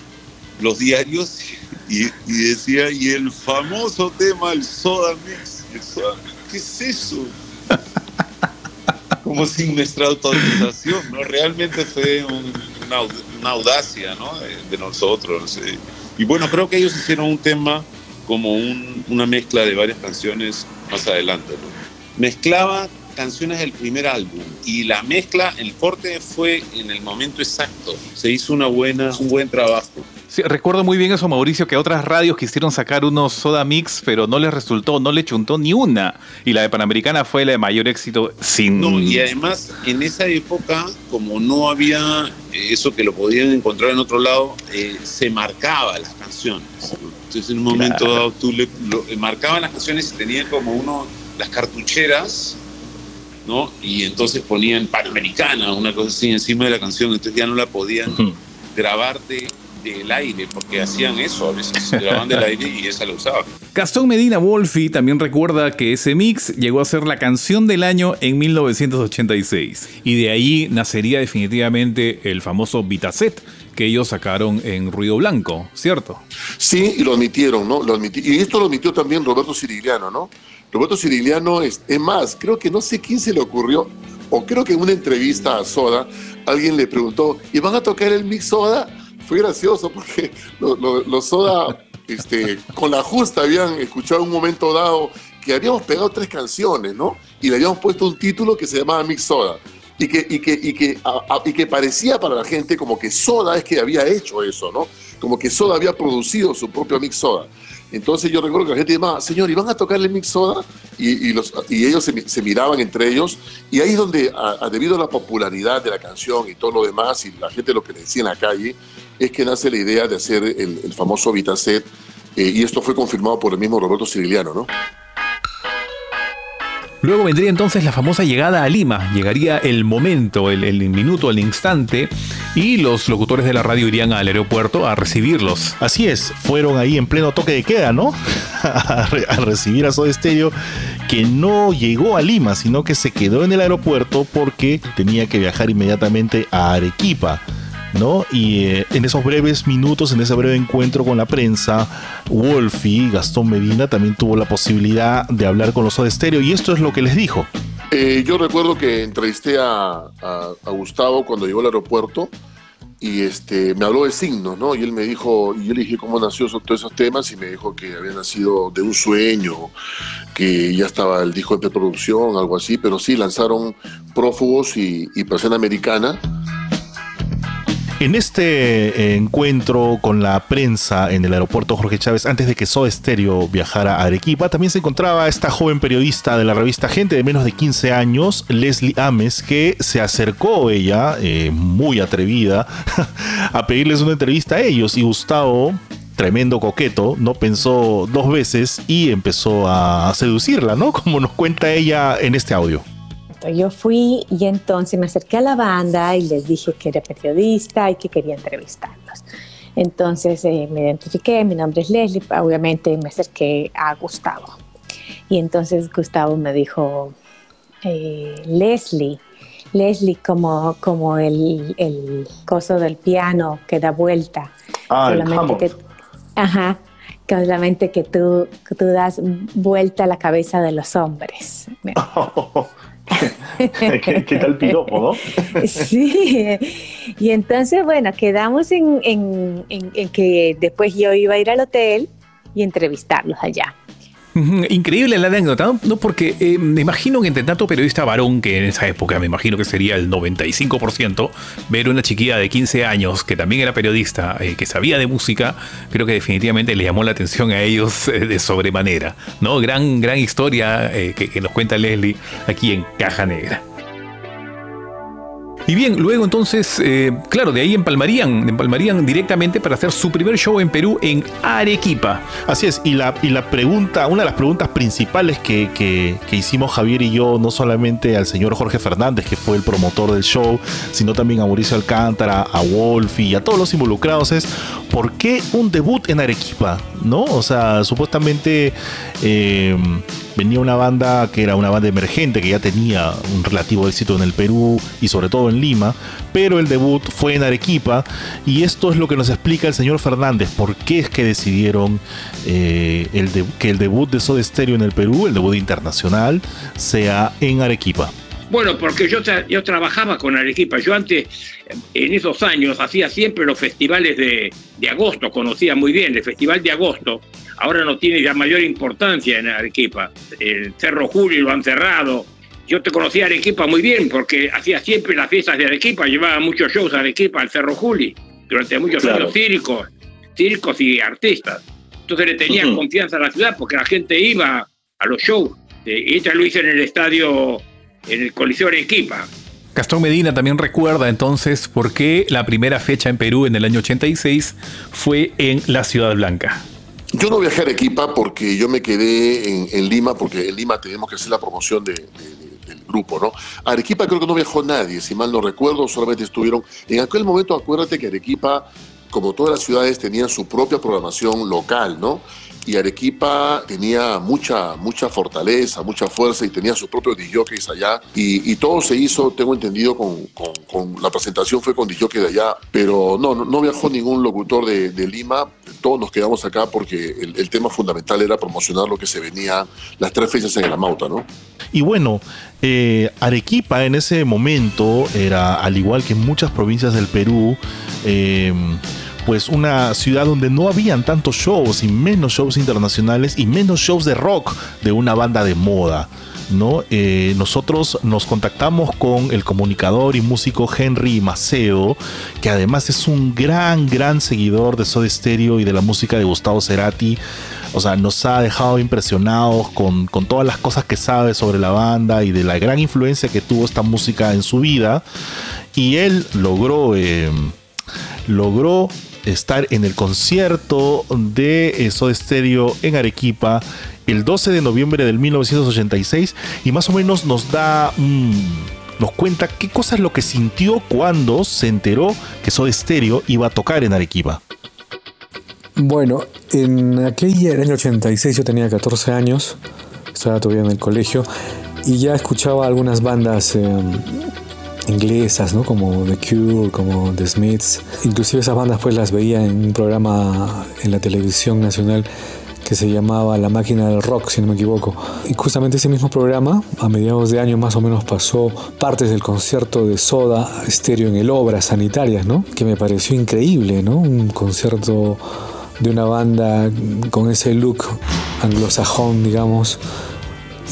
G: los diarios y, y decía, y el famoso tema, el Soda Mix, el Soda Mix, ¿qué es eso? Como sin nuestra autorización, ¿no? Realmente fue un- una, una audacia, ¿no? De, de nosotros. eh. Y bueno, creo que ellos hicieron un tema como un- una mezcla de varias canciones más adelante, ¿no? Mezclaba canciones del primer álbum y la mezcla, el corte fue en el momento exacto. Se hizo una buena, un buen trabajo.
C: Sí, recuerdo muy bien eso, Mauricio, que otras radios quisieron sacar unos soda mix, pero no les resultó, no le chuntó ni una. Y la de Panamericana fue la de mayor éxito sin...
G: No, y además en esa época, como no había eh, eso que lo podían encontrar en otro lado, eh, se marcaba las canciones. Entonces en un momento
C: Claro.
G: dado tú le, lo- eh, marcaban las canciones y tenían como uno las cartucheras, ¿no? Y entonces ponían Panamericana, una cosa así encima de la canción, entonces ya no la podían grabar de, del aire, porque hacían eso a veces, grababan del aire y esa la usaban.
E: Gastón Medina Wolfi también recuerda que ese mix llegó a ser la canción del año en 1986 y de ahí nacería definitivamente el famoso Vitaset que ellos sacaron en Ruido Blanco, ¿cierto?
I: Sí, y lo admitieron, ¿no? Lo admiti- y esto lo admitió también Roberto Cirigliano, ¿no? Roberto Cirigliano es, es más, creo que no sé quién se le ocurrió, o creo que en una entrevista a Soda, alguien le preguntó, ¿y van a tocar el mix Soda? Fue gracioso porque lo- lo- los Soda, este, con la justa, habían escuchado en un momento dado que habíamos pegado tres canciones, ¿no? Y le habíamos puesto un título que se llamaba Mix Soda. Y que, y, que, y, que, a- a- y que parecía para la gente como que Soda es que había hecho eso, ¿no? Como que Soda había producido su propio Mix Soda. Entonces yo recuerdo que la gente llamaba, señor, ¿y van a tocar el Mix Soda? Y, y los, y ellos se, se miraban entre ellos. Y ahí es donde, a- a- debido a la popularidad de la canción y todo lo demás, y la gente lo que le decía en la calle, es que nace la idea de hacer el, el famoso Vitaset. eh, y esto fue confirmado por el mismo Roberto Cirigliano, ¿no?
E: Luego vendría entonces la famosa llegada a Lima, llegaría el momento, el, el minuto, el instante, y los locutores de la radio irían al aeropuerto a recibirlos.
F: Así es, fueron ahí en pleno toque de queda, ¿no? a, re- a recibir a Soda Stereo, que no llegó a Lima, sino que se quedó en el aeropuerto porque tenía que viajar inmediatamente a Arequipa. Y eh, en esos breves minutos, en ese breve encuentro con la prensa, Wolfie, Gastón Medina, también tuvo la posibilidad de hablar con los Soda Stereo y esto es lo que les dijo.
I: Eh, yo recuerdo que entrevisté a, Gustavo cuando llegó al aeropuerto y este, me habló de signos, ¿no? Y él me dijo, y yo le dije cómo nació todos esos temas y me dijo que había nacido de un sueño, que ya estaba el disco de preproducción, algo así, pero sí lanzaron Prófugos y, y Persiana Americana.
F: En este eh, encuentro con la prensa en el aeropuerto Jorge Chávez, antes de que Soda Stereo viajara a Arequipa, también se encontraba esta joven periodista de la revista Gente de menos de 15 años, Leslie Ames, que se acercó ella, eh, muy atrevida, a pedirles una entrevista a ellos. Y Gustavo, tremendo coqueto, no pensó dos veces y empezó a seducirla, ¿no? Como nos cuenta ella en este audio.
M: Yo fui y entonces me acerqué a la banda y les dije que era periodista y que quería entrevistarlos. Entonces eh, me identifiqué, mi nombre es Leslie, obviamente me acerqué a Gustavo. Y entonces Gustavo me dijo, eh, Leslie, Leslie como, como el, el coso del piano que da vuelta.
N: Ah,
M: solamente que, ajá, solamente que tú, que tú das vuelta a la cabeza de los hombres.
N: ¿Qué, tal piropo, no?
M: Sí, y entonces, bueno, quedamos en que después yo iba a ir al hotel y entrevistarlos allá.
E: Increíble la anécdota, ¿no? Porque eh, me imagino que entre tanto periodista varón, que en esa época me imagino que sería el 95%, ver una chiquilla de 15 años que también era periodista, eh, que sabía de música, creo que definitivamente le llamó la atención a ellos eh, de sobremanera, ¿no? Gran, gran historia que, que nos cuenta Leslie aquí en Caja Negra. Y bien, luego entonces, eh, claro, de ahí empalmarían, empalmarían directamente para hacer su primer show en Perú en Arequipa.
F: Así es, y la, y la pregunta, una de las preguntas principales que, que, hicimos Javier y yo, no solamente al señor Jorge Fernández, que fue el promotor del show, sino también a Mauricio Alcántara, a Wolf y a todos los involucrados, es ¿por qué un debut en Arequipa? ¿No? O sea, supuestamente... Eh, venía una banda que era una banda emergente que ya tenía un relativo éxito en el Perú y sobre todo en Lima, pero el debut fue en Arequipa y esto es lo que nos explica el señor Fernández, por qué es que decidieron eh, que el debut de Soda Stereo en el Perú, el debut internacional, sea en Arequipa.
H: Bueno, porque yo, yo trabajaba con Arequipa. Yo antes, en esos años, hacía siempre los festivales de, de agosto, conocía muy bien el Festival de Agosto, ahora no tiene ya mayor importancia en Arequipa. El Cerro Julio lo han cerrado. Yo te conocía Arequipa muy bien porque hacía siempre las fiestas de Arequipa, llevaba muchos shows a Arequipa, al Cerro Julio, durante muchos años, circos, circos y artistas. Entonces le tenía confianza a la ciudad porque la gente iba a los shows. Y ella lo hice en el estadio, en el Coliseo Arequipa.
E: Gastón Medina también recuerda entonces por qué la primera fecha en Perú en el año 86 fue en la Ciudad Blanca.
I: Yo no viajé a Arequipa porque yo me quedé en, Lima, porque en Lima tenemos que hacer la promoción del grupo, ¿no? A Arequipa creo que no viajó nadie, si mal no recuerdo, solamente estuvieron. En aquel momento, acuérdate que Arequipa, como todas las ciudades, tenían su propia programación local, ¿no? Y Arequipa tenía mucha, mucha fortaleza, mucha fuerza y tenía sus propios DJs allá. Y, todo se hizo, tengo entendido, con, la presentación fue con de allá, pero no, no, viajó ningún locutor de, Lima. Todos nos quedamos acá porque el, tema fundamental era promocionar lo que se venía las tres fechas en la Mauta, ¿no?
F: Y bueno, eh, Arequipa en ese momento era, al igual que muchas provincias del Perú, eh, pues una ciudad donde no habían tantos shows y menos shows internacionales y menos shows de rock de una banda de moda. ¿no? Eh, nosotros nos contactamos con el comunicador y músico Henry Maceo, que además es un gran, gran seguidor de Soda Stereo y de la música de Gustavo Cerati. O sea, nos ha dejado impresionados con, todas las cosas que sabe sobre la banda y de la gran influencia que tuvo esta música en su vida. Y él logró, eh, logró estar en el concierto de Soda Stereo en Arequipa el 12 de noviembre del 1986 y más o menos nos da nos cuenta qué cosa es lo que sintió cuando se enteró que Soda Stereo iba a tocar en Arequipa.
O: Bueno, en aquel año 86 yo tenía 14 años, estaba todavía en el colegio y ya escuchaba algunas bandas em, inglesas, ¿no? Como The Cure, como The Smiths. Inclusive esas bandas pues las veía en un programa en la televisión nacional que se llamaba La Máquina del Rock, si no me equivoco. Y justamente ese mismo programa, a mediados de año más o menos, pasó partes del concierto de Soda Stereo en el Obras Sanitarias, ¿no? Que me pareció increíble, ¿no? Un concierto de una banda con ese look anglosajón, digamos,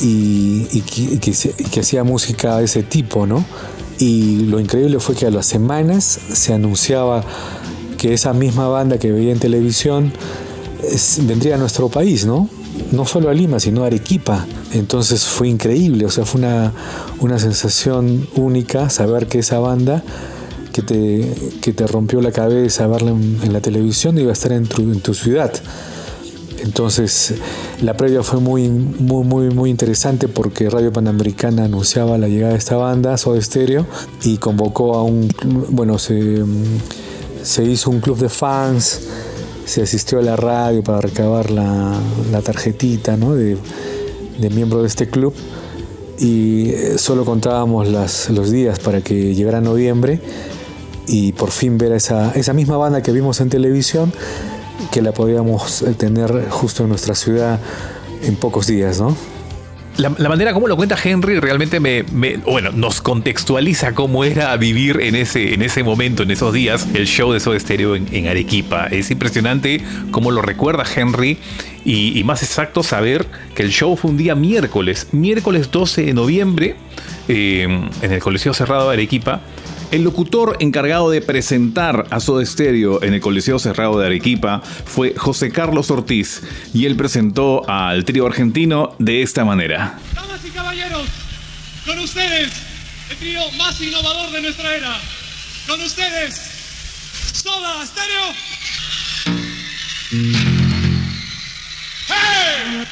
O: y, que, que hacía música de ese tipo, ¿no? Y lo increíble fue que a las semanas se anunciaba que esa misma banda que veía en televisión vendría a nuestro país, ¿no? No solo a Lima, sino a Arequipa. Entonces fue increíble, o sea, fue una, una sensación única saber que esa banda que te, que te rompió la cabeza verla en, la televisión iba a estar en en tu ciudad. Entonces, la previa fue muy, muy, muy, muy interesante porque Radio Panamericana anunciaba la llegada de esta banda, Soda Stereo, y convocó a un, bueno, se, hizo un club de fans, se asistió a la radio para recabar la, tarjetita de, miembro de este club. Y solo contábamos los días para que llegara noviembre y por fin ver a esa, esa misma banda que vimos en televisión que la podíamos tener justo en nuestra ciudad en pocos días, ¿no?
E: la, manera como lo cuenta Henry realmente me, bueno, nos contextualiza cómo era vivir en ese, en ese momento, en esos días, el show de Soda Stereo en, Arequipa. Es impresionante cómo lo recuerda Henry y, y más exacto saber que el show fue un día miércoles, miércoles 12 de noviembre, eh, en el Coliseo Cerrado de Arequipa.
C: El locutor encargado de presentar a Soda Stereo en el Coliseo Cerrado de Arequipa fue José Carlos Ortiz y él presentó al trío argentino de esta manera.
P: Damas y caballeros, con ustedes, el trío más innovador de nuestra era. Con ustedes, Soda Stereo. ¡Hey!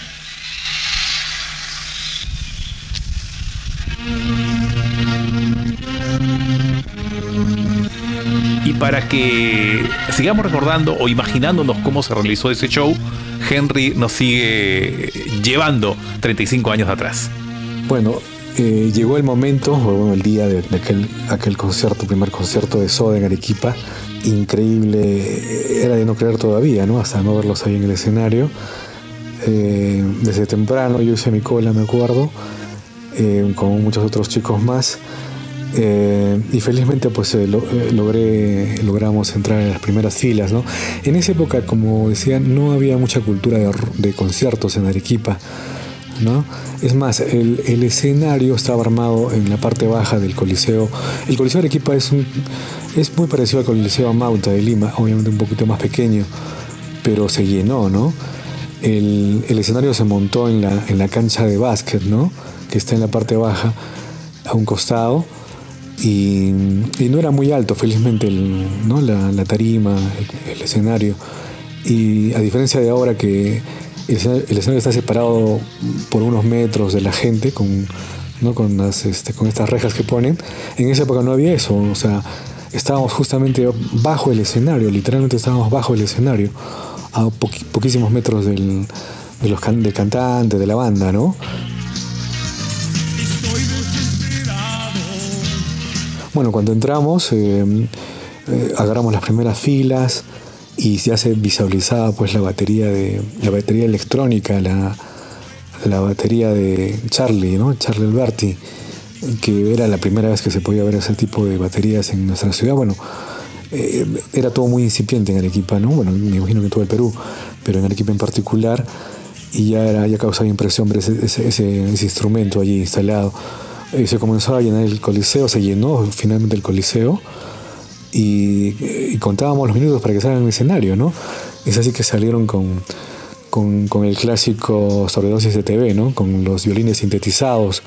E: Para que sigamos recordando o imaginándonos cómo se realizó ese show, Henry nos sigue llevando 35 años atrás.
O: Bueno, eh, llegó el momento, bueno, el día de, aquel, concierto, primer concierto de Soda en Arequipa. Increíble, era de no creer todavía, ¿no? Hasta no verlos ahí en el escenario. Eh, desde temprano yo hice mi cola, me acuerdo, eh, con muchos otros chicos más. Eh, y felizmente pues eh, lo- eh, logré, logramos entrar en las primeras filas. ¿no? En esa época, como decía, no había mucha cultura de, de conciertos en Arequipa. ¿no? Es más, el, el escenario estaba armado en la parte baja del Coliseo. El Coliseo de Arequipa es, un, es muy parecido al Coliseo Amauta de Lima, obviamente un poquito más pequeño, pero se llenó, ¿no? El, el escenario se montó en la, en la cancha de básquet, ¿no? Que está en la parte baja, a un costado. Y, y no era muy alto, felizmente, el- ¿no? la, la tarima, el, el escenario. Y a diferencia de ahora que el el escenario está separado por unos metros de la gente con, ¿no? con, las, este, con estas rejas que ponen, en esa época no había eso. O sea, estábamos justamente bajo el escenario, literalmente estábamos bajo el escenario, a poqui- poquísimos metros del, de los can- del cantante, de la banda, ¿no? Bueno, cuando entramos, eh, eh, agarramos las primeras filas y ya se visualizaba pues la batería de la batería electrónica, la, la batería de Charlie, ¿no? Charlie Alberti, que era la primera vez que se podía ver ese tipo de baterías en nuestra ciudad. Bueno, eh, era todo muy incipiente en Arequipa, ¿no? Bueno, me imagino que en todo el Perú, pero en Arequipa en particular, y ya, era, ya causaba impresión ver ese, ese, ese- ese instrumento allí instalado. Eh, se comenzó a llenar el coliseo, se llenó finalmente el coliseo y, y contábamos los minutos para que salgan al escenario, ¿no? Es así que salieron con, con, con el clásico sobredosis de TV, ¿no? Con los violines sintetizados,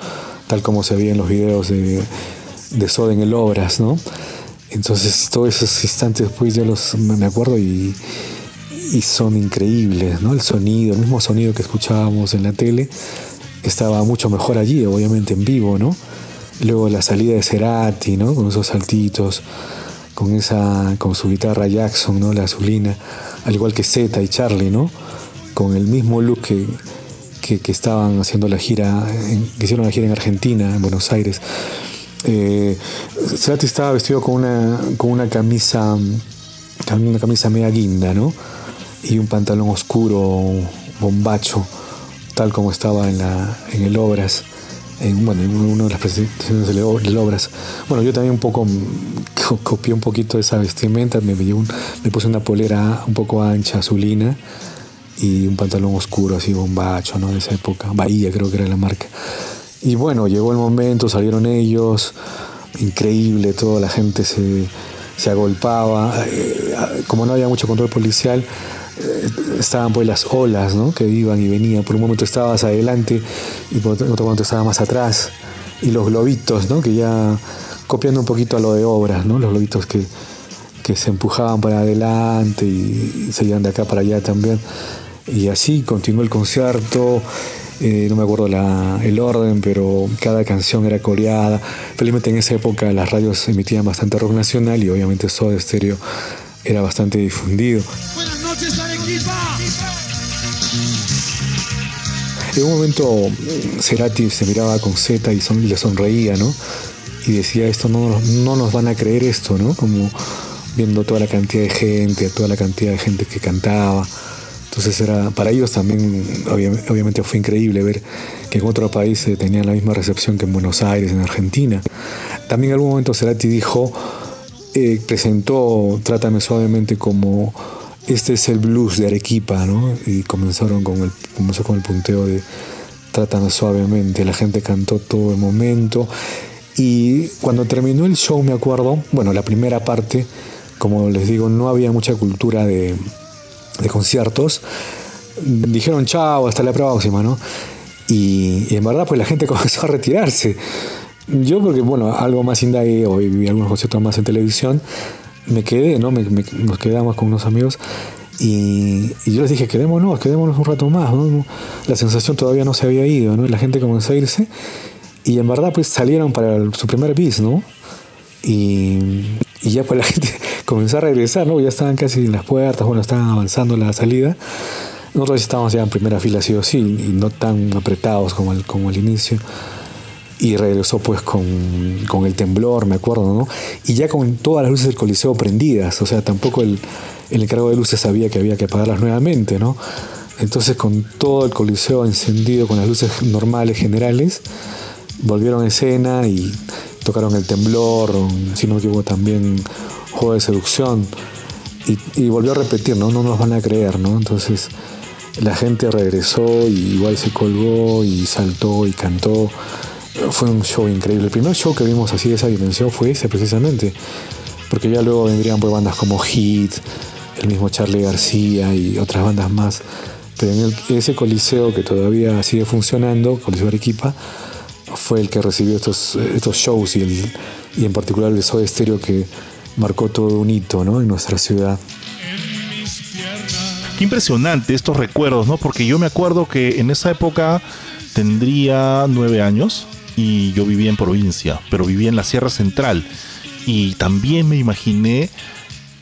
O: tal como se veía en los videos de, de Soda en el Obras, ¿no? Entonces todos esos instantes después yo los me acuerdo y, y son increíbles, ¿no? El sonido, el mismo sonido que escuchábamos en la tele, estaba mucho mejor allí, obviamente en vivo, ¿no? Luego la salida de Cerati, ¿no? Con esos saltitos, con esa, con su guitarra Jackson, ¿no? La azulina, al igual que Zeta y Charlie, ¿no? Con el mismo look que, que, estaban haciendo la gira, en- que hicieron la gira en Argentina, en Buenos Aires. Eh, Cerati estaba vestido con una, con una camisa, una camisa media guinda, ¿no? Y un pantalón oscuro, bombacho, tal como estaba en, la, en el Obras, en, bueno, en una de las presentaciones del Obras. Bueno, yo también un poco mm, co- copié un poquito esa vestimenta, me, me, un- me puse una polera un poco ancha, azulina, y un pantalón oscuro, así bombacho, ¿no? De esa época, Bahía creo que era la marca. Y bueno, llegó el momento, salieron ellos, increíble, toda la gente se, se agolpaba, eh, como no había mucho control policial, estaban pues las olas, ¿no? Que iban y venían, por un momento estabas adelante y por otro momento estabas más atrás, y los globitos, ¿no? Que ya copiando un poquito a lo de obras, ¿no? Los globitos que, que se empujaban para adelante y se iban de acá para allá también. Y así continuó el concierto. eh, no me acuerdo la- el orden, pero cada canción era coreada. Felizmente en esa época las radios emitían bastante rock nacional y obviamente Soda Stereo era bastante difundido. En un momento Cerati se miraba con Z y, le sonreía, ¿no? Y decía, esto no, nos- no nos van a creer esto, ¿no? Como viendo toda la cantidad de gente, toda la cantidad de gente que cantaba, Entonces era, para ellos también obviamente fue increíble ver que en otro país tenían la misma recepción que en Buenos Aires, en Argentina. También en algún momento Cerati dijo, eh, presentó Trátame suavemente como este es el blues de Arequipa, ¿no? Y comenzaron con el, comenzó con el punteo de Trátame suavemente, la gente cantó todo el momento. Y cuando terminó el show, me acuerdo, bueno, la primera parte, como les digo, no había mucha cultura de, de conciertos, dijeron chao, hasta la próxima, ¿no? Y, en verdad pues la gente comenzó a retirarse. Yo porque, bueno, algo más indagué o vi algunos conciertos más en televisión, me quedé, ¿no? nos quedamos con unos amigos y, yo les dije, quedémonos, quedémonos un rato más, ¿no? La sensación todavía no se había ido, ¿no? La gente comenzó a irse y en verdad pues salieron para su primer bis, ¿no? Y, y ya pues la gente comenzó a regresar, ¿no? Ya estaban casi en las puertas, bueno, estaban avanzando la salida. Nosotros estábamos ya en primera fila, sí o sí, y no tan apretados como el, como el inicio. Y regresó pues con, con el temblor, me acuerdo, ¿no? Y ya con todas las luces del coliseo prendidas, o sea, tampoco el, el encargado de luces sabía que había que apagarlas nuevamente, ¿no? Entonces con todo el coliseo encendido, con las luces normales, generales, volvieron a escena y tocaron el temblor, si no me equivoco también juego de seducción. Y, volvió a repetir, ¿no? No nos van a creer, ¿no? Entonces la gente regresó y igual se colgó y saltó y cantó. Fue un show increíble. El primer show que vimos así de esa dimensión fue ese precisamente. Porque ya luego vendrían pues bandas como Hit, el mismo Charlie García y otras bandas más. Pero en ese coliseo que todavía sigue funcionando, Coliseo Arequipa, fue el que recibió estos, estos shows y, y en particular el Soda Stereo que marcó todo un hito ¿no? en nuestra ciudad.
F: Qué impresionante estos recuerdos, ¿no? Porque yo me acuerdo que en esa época tendría nueve años y yo vivía en provincia, pero vivía en la Sierra Central. Y también me imaginé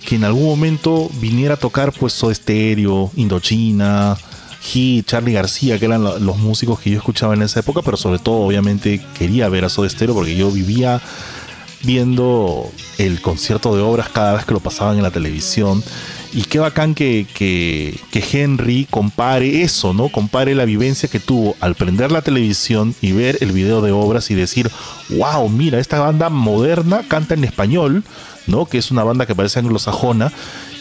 F: que en algún momento viniera a tocar pues Soda Stereo, Indochina, Hit, Charlie García, que eran los músicos que yo escuchaba en esa época, pero sobre todo obviamente quería ver a Soda Stereo porque yo vivía viendo el concierto de obras cada vez que lo pasaban en la televisión. Y qué bacán que, que, Henry compare eso, ¿no? Compare la vivencia que tuvo al prender la televisión y ver el video de obras y decir, wow, mira, esta banda moderna canta en español, ¿no? Que es una banda que parece anglosajona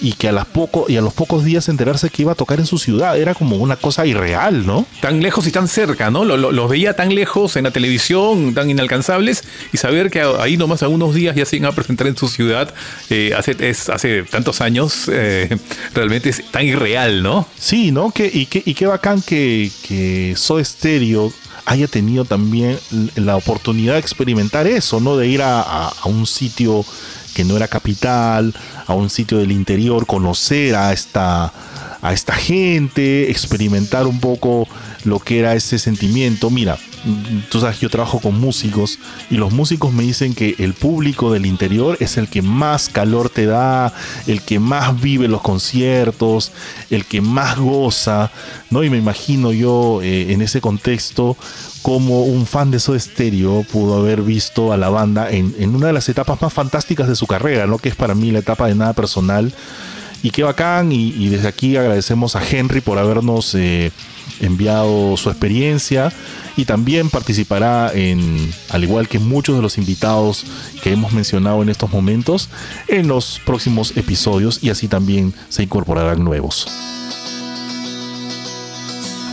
F: y que a, las poco, y a los pocos días enterarse que iba a tocar en su ciudad era como una cosa irreal, ¿no?
E: Tan lejos y tan cerca, ¿no? Los, veía tan lejos en la televisión, tan inalcanzables, y saber que ahí nomás algunos días ya se iban a presentar en su ciudad eh, hace, es, hace tantos años, eh, realmente es tan irreal, ¿no?
F: Sí, ¿no? Que, y, qué, bacán que, que Stereo haya tenido también la oportunidad de experimentar eso, ¿no? De ir a un sitio que no era capital, a un sitio del interior, conocer a esta, a esta gente, experimentar un poco lo que era ese sentimiento. Mira, tú sabes, yo trabajo con músicos y los músicos me dicen que el público del interior es el que más calor te da, el que más vive los conciertos, el que más goza, ¿no? Y me imagino yo eh, en ese contexto como un fan de Soda Stereo pudo haber visto a la banda en, una de las etapas más fantásticas de su carrera, ¿no? Que es para mí la etapa de nada personal. Y qué bacán, y, desde aquí agradecemos a Henry por habernos eh, enviado su experiencia y también participará en, al igual que muchos de los invitados que hemos mencionado en estos momentos, en los próximos episodios y así también se incorporarán nuevos.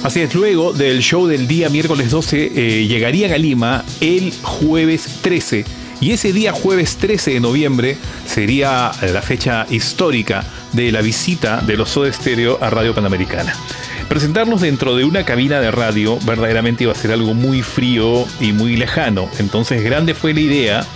E: Así es, luego del show del día miércoles 12 eh, llegarían a Lima el jueves 13 y ese día jueves 13 de noviembre sería la fecha histórica de la visita de los Soda Stereo a Radio Panamericana. Presentarnos dentro de una cabina de radio verdaderamente iba a ser algo muy frío y muy lejano. Entonces grande fue la idea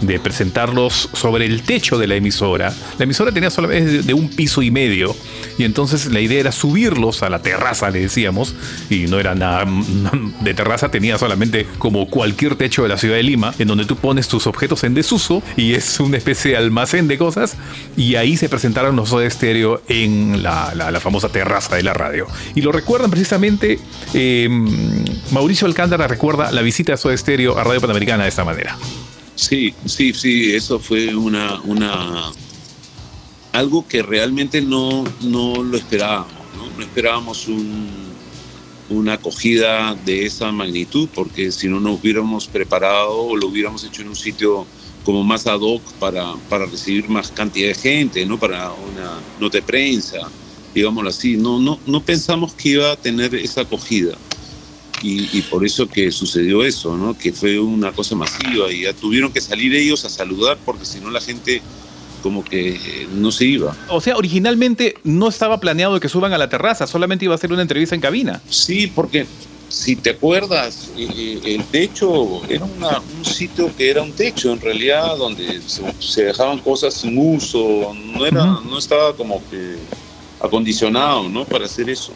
E: de presentarlos sobre el techo de la emisora. La emisora tenía solamente de un piso y medio y entonces la idea era subirlos a la terraza, le decíamos, y no era nada de terraza, tenía solamente como cualquier techo de la ciudad de Lima, en donde tú pones tus objetos en desuso y es una especie de almacén de cosas y ahí se presentaron los de estéreo en la, famosa terraza de la radio. Y lo recuerdan precisamente, em, Mauricio Alcántara recuerda la visita de Soda Stereo a Radio Panamericana de esta manera.
G: Sí, sí, sí, eso fue una, una algo que realmente no, no lo esperábamos, ¿no? no esperábamos un, una acogida de esa magnitud, porque si no nos hubiéramos preparado o lo hubiéramos hecho en un sitio como más ad hoc para, para recibir más cantidad de gente, ¿no? para una nota de prensa, digámoslo así. No, no, no pensamos que iba a tener esa acogida. Y, y, por eso que sucedió eso, ¿no? que fue una cosa masiva y ya tuvieron que salir ellos a saludar porque si no la gente como que no se iba.
E: O sea, originalmente no estaba planeado que suban a la terraza, solamente iba a ser una entrevista en cabina.
G: Sí, porque si te acuerdas, el techo era una, un sitio que era un techo en realidad, donde se, se dejaban cosas sin uso, no, era, uh -huh. no estaba como que acondicionado ¿no? para hacer eso.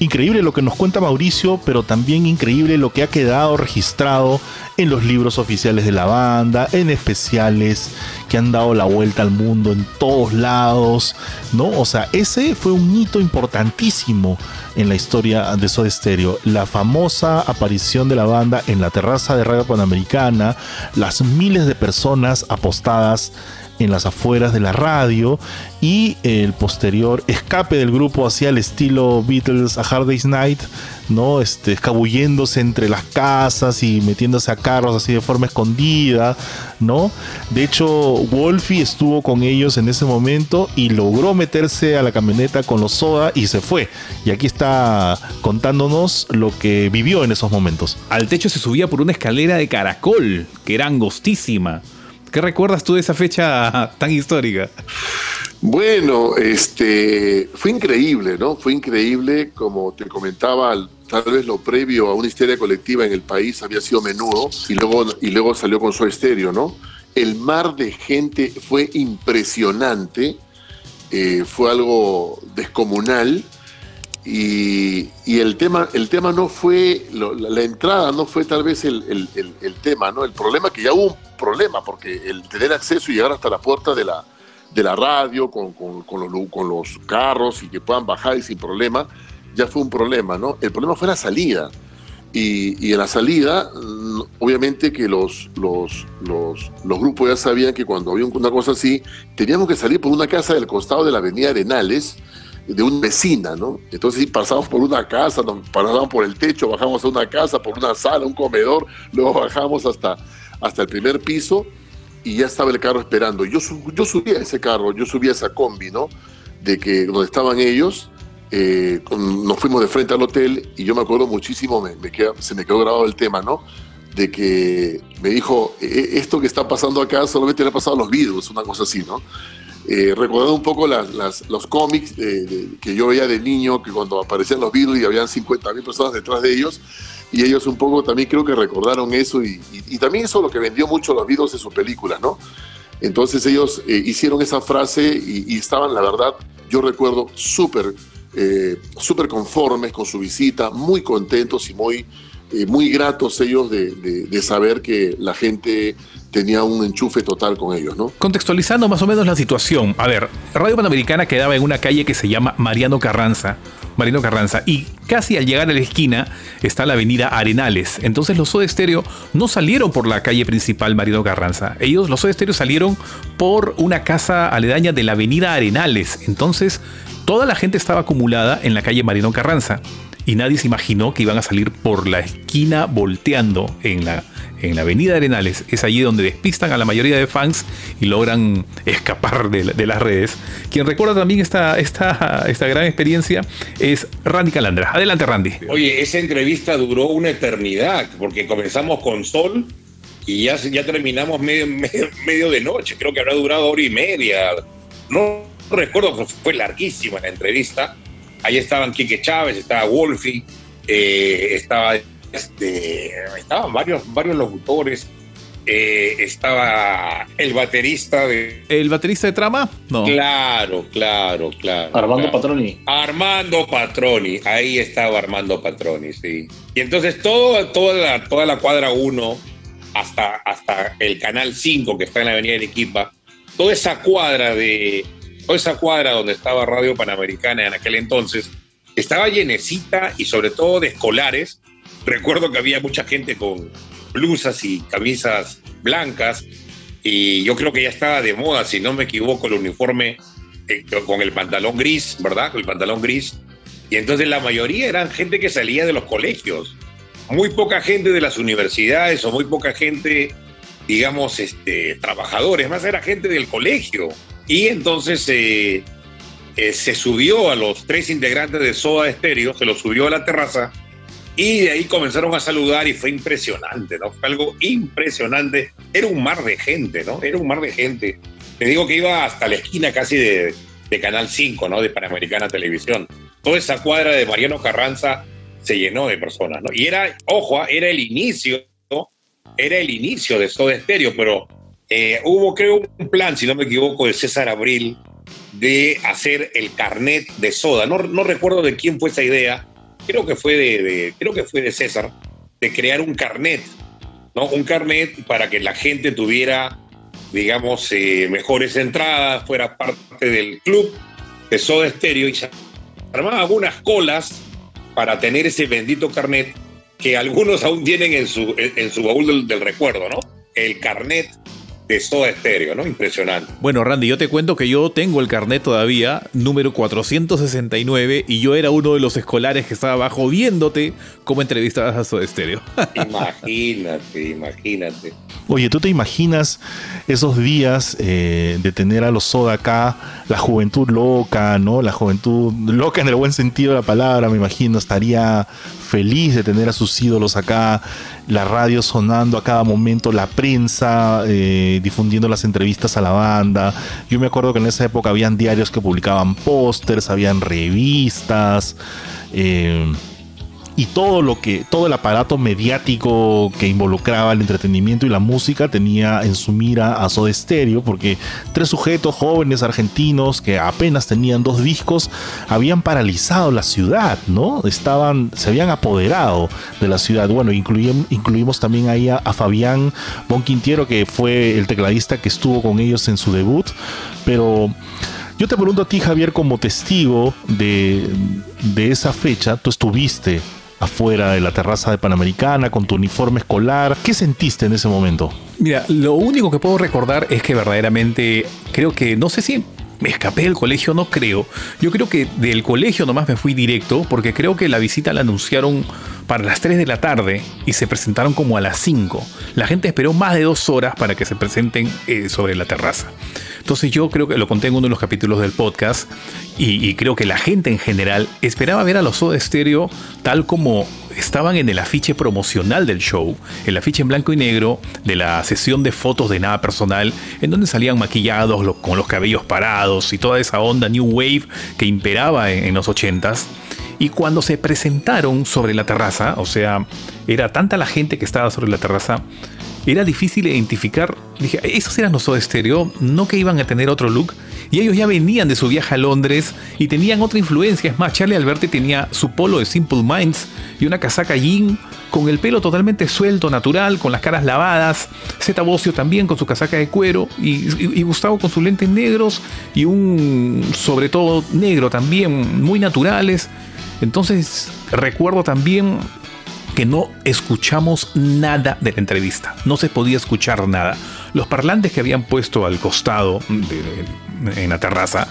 F: Increíble lo que nos cuenta Mauricio, pero también increíble lo que ha quedado registrado en los libros oficiales de la banda, en especiales que han dado la vuelta al mundo en todos lados, ¿no? O sea, ese fue un hito importantísimo en la historia de Soda Stereo. La famosa aparición de la banda en la terraza de Radio Panamericana, las miles de personas apostadas en las afueras de la radio y el posterior escape del grupo hacia el estilo Beatles a Hard Day's Night, ¿no? Este, escabulléndose entre las casas y metiéndose a carros así de forma escondida, ¿no? De hecho, Wolfie estuvo con ellos en ese momento y logró meterse a la camioneta con los Soda y se fue. Y aquí está contándonos lo que vivió en esos momentos.
E: Al techo se subía por una escalera de caracol, que era angostísima. ¿Qué recuerdas tú de esa fecha tan histórica?
I: Bueno, este, fue increíble, ¿no? Fue increíble, como te comentaba, tal vez lo previo a una histeria colectiva en el país había sido menudo y luego, y luego salió con su estéreo, ¿no? El mar de gente fue impresionante, eh, fue algo descomunal y, el, tema, el tema no fue, lo, la, entrada no fue tal vez el, el, tema, ¿no? El problema que ya hubo un problema, porque el tener acceso y llegar hasta la puerta de la, de la radio con, con, con, los, con los carros y que puedan bajar y sin problema, ya fue un problema, ¿no? El problema fue la salida. Y, y en la salida, mm, obviamente que los, los, los, los, grupos ya sabían que cuando había una cosa así, teníamos que salir por una casa del costado de la avenida Arenales, de una vecina, ¿no? Entonces sí, pasamos por una casa, pasábamos por el techo, bajamos a una casa, por una sala, un comedor, luego bajamos hasta, hasta el primer piso y ya estaba el carro esperando. Yo, yo subí a ese carro, yo subí a esa combi, ¿no? De que donde estaban ellos, eh, nos fuimos de frente al hotel y yo me acuerdo muchísimo, me, me se me quedó grabado el tema, ¿no? De que me dijo, e, esto que está pasando acá solamente le ha pasado los vidrios, una cosa así, ¿no? Eh, recordando un poco los cómics que yo veía de niño, que cuando aparecían los Beatles y habían 50 mil personas detrás de ellos, y ellos un poco también creo que recordaron eso, y, también eso lo que vendió mucho los Beatles en sus películas, ¿no? Entonces ellos eh, hicieron esa frase y, estaban, la verdad, yo recuerdo eh, súper conformes con su visita, muy contentos y muy, eh, muy gratos ellos de, saber que la gente tenía un enchufe total con ellos, ¿no?
E: Contextualizando más o menos la situación, a ver, Radio Panamericana quedaba en una calle que se llama Mariano Carranza, Mariano Carranza, y casi al llegar a la esquina está la avenida Arenales. Entonces los Soda Stereo no salieron por la calle principal Mariano Carranza. Ellos, los Soda Stereo, salieron por una casa aledaña de la avenida Arenales. Entonces toda la gente estaba acumulada en la calle Mariano Carranza y nadie se imaginó que iban a salir por la esquina volteando en la, en la avenida Arenales. Es allí donde despistan a la mayoría de fans y logran escapar de, las redes. Quien recuerda también esta, esta, esta gran experiencia es Randy Calandra. Adelante, Randy.
B: Oye, esa entrevista duró una eternidad porque comenzamos con Sol y ya, ya terminamos medio, medio de noche. Creo que habrá durado hora y media. No recuerdo, fue larguísima la entrevista Ahí estaban Quique Chávez, estaba Wolfie, eh, estaba, este, estaban varios, varios locutores. Eh, estaba el baterista de.
E: ¿El baterista de trama? No.
B: Claro, claro, claro.
N: Armando
B: claro.
N: Patroni.
B: Armando Patroni, ahí estaba Armando Patroni, sí. Y entonces todo, toda, la, toda la cuadra 1 hasta, hasta el canal 5 que está en la avenida Arequipa, toda esa cuadra de, toda esa cuadra donde estaba Radio Panamericana en aquel entonces, estaba llenecita y sobre todo de escolares. Recuerdo que había mucha gente con blusas y camisas blancas y yo creo que ya estaba de moda, si no me equivoco, el uniforme eh, con el pantalón gris, ¿verdad? Con el pantalón gris. Y entonces la mayoría eran gente que salía de los colegios. Muy poca gente de las universidades o muy poca gente, digamos, este, trabajadores, más era gente del colegio. Y entonces eh, eh, se subió a los tres integrantes de Soda Estéreo, se los subió a la terraza y de ahí comenzaron a saludar y fue impresionante, ¿no? Fue algo impresionante. Era un mar de gente, ¿no? Era un mar de gente. Te digo que iba hasta la esquina casi de, de Canal 5, ¿no? De Panamericana Televisión. Toda esa cuadra de Mariano Carranza se llenó de personas, ¿no? Y era, ojo, ah, era el inicio. Era el inicio de Soda Estéreo, pero eh, hubo, creo, un plan, si no me equivoco, de César Abril de hacer el carnet de soda. No, no recuerdo de quién fue esa idea, creo que fue de, creo que fue de César, de crear un carnet, ¿no? Un carnet para que la gente tuviera, digamos, eh, mejores entradas, fuera parte del club de Soda Estéreo y se armaban algunas colas para tener ese bendito carnet que algunos aún tienen en su, en su baúl del, del recuerdo, ¿no? El carnet de Soda Estéreo, ¿no? Impresionante.
E: Bueno, Randy, yo te cuento que yo tengo el carnet todavía, número 469, y yo era uno de los escolares que estaba abajo viéndote cómo entrevistabas a Soda Estéreo.
B: imagínate, imagínate.
F: Oye, ¿tú te imaginas esos días eh, de tener a los Soda acá, la juventud loca, ¿no? La juventud loca en el buen sentido de la palabra, me imagino, estaría feliz de tener a sus ídolos acá, la radio sonando a cada momento, la prensa eh, difundiendo las entrevistas a la banda. Yo me acuerdo que en esa época habían diarios que publicaban pósters, habían revistas. Eh, y todo lo que todo el aparato mediático que involucraba el entretenimiento y la música tenía en su mira a Soda Stereo porque tres sujetos jóvenes argentinos que apenas tenían dos discos habían paralizado la ciudad, ¿no? Estaban se habían apoderado de la ciudad. Bueno, incluimos, incluimos también ahí a, Fabián Bonquintiero que fue el tecladista que estuvo con ellos en su debut, pero yo te pregunto a ti, Javier, como testigo de, de esa fecha, tú estuviste afuera de la terraza de Panamericana con tu uniforme escolar. ¿Qué sentiste en ese momento?
E: Mira, lo único que puedo recordar es que verdaderamente creo que, no sé si me escapé del colegio, no creo. Yo creo que del colegio nomás me fui directo porque creo que la visita la anunciaron para las 3 de la tarde y se presentaron como a las 5. La gente esperó más de dos horas para que se presenten eh, sobre la terraza. Entonces yo creo que lo conté en uno de los capítulos del podcast y, creo que la gente en general esperaba ver a los Soda Stereo tal como estaban en el afiche promocional del show, el afiche en blanco y negro de la sesión de fotos de nada personal, en donde salían maquillados con los cabellos parados y toda esa onda New Wave que imperaba en, en los ochentas. Y cuando se presentaron sobre la terraza, o sea, era tanta la gente que estaba sobre la terraza, era difícil identificar. Dije, esos eran los no que iban a tener otro look. Y ellos ya venían de su viaje a Londres y tenían otra influencia. Es más, Charlie Alberti tenía su polo de Simple Minds y una casaca jean con el pelo totalmente suelto, natural, con las caras lavadas. Zeta Bocio también con su casaca de cuero y- y Gustavo con sus lentes negros y un sobre todo negro también, muy naturales. Entonces recuerdo también que no escuchamos nada de la entrevista. No se podía escuchar nada. Los parlantes que habían puesto al costado en la terraza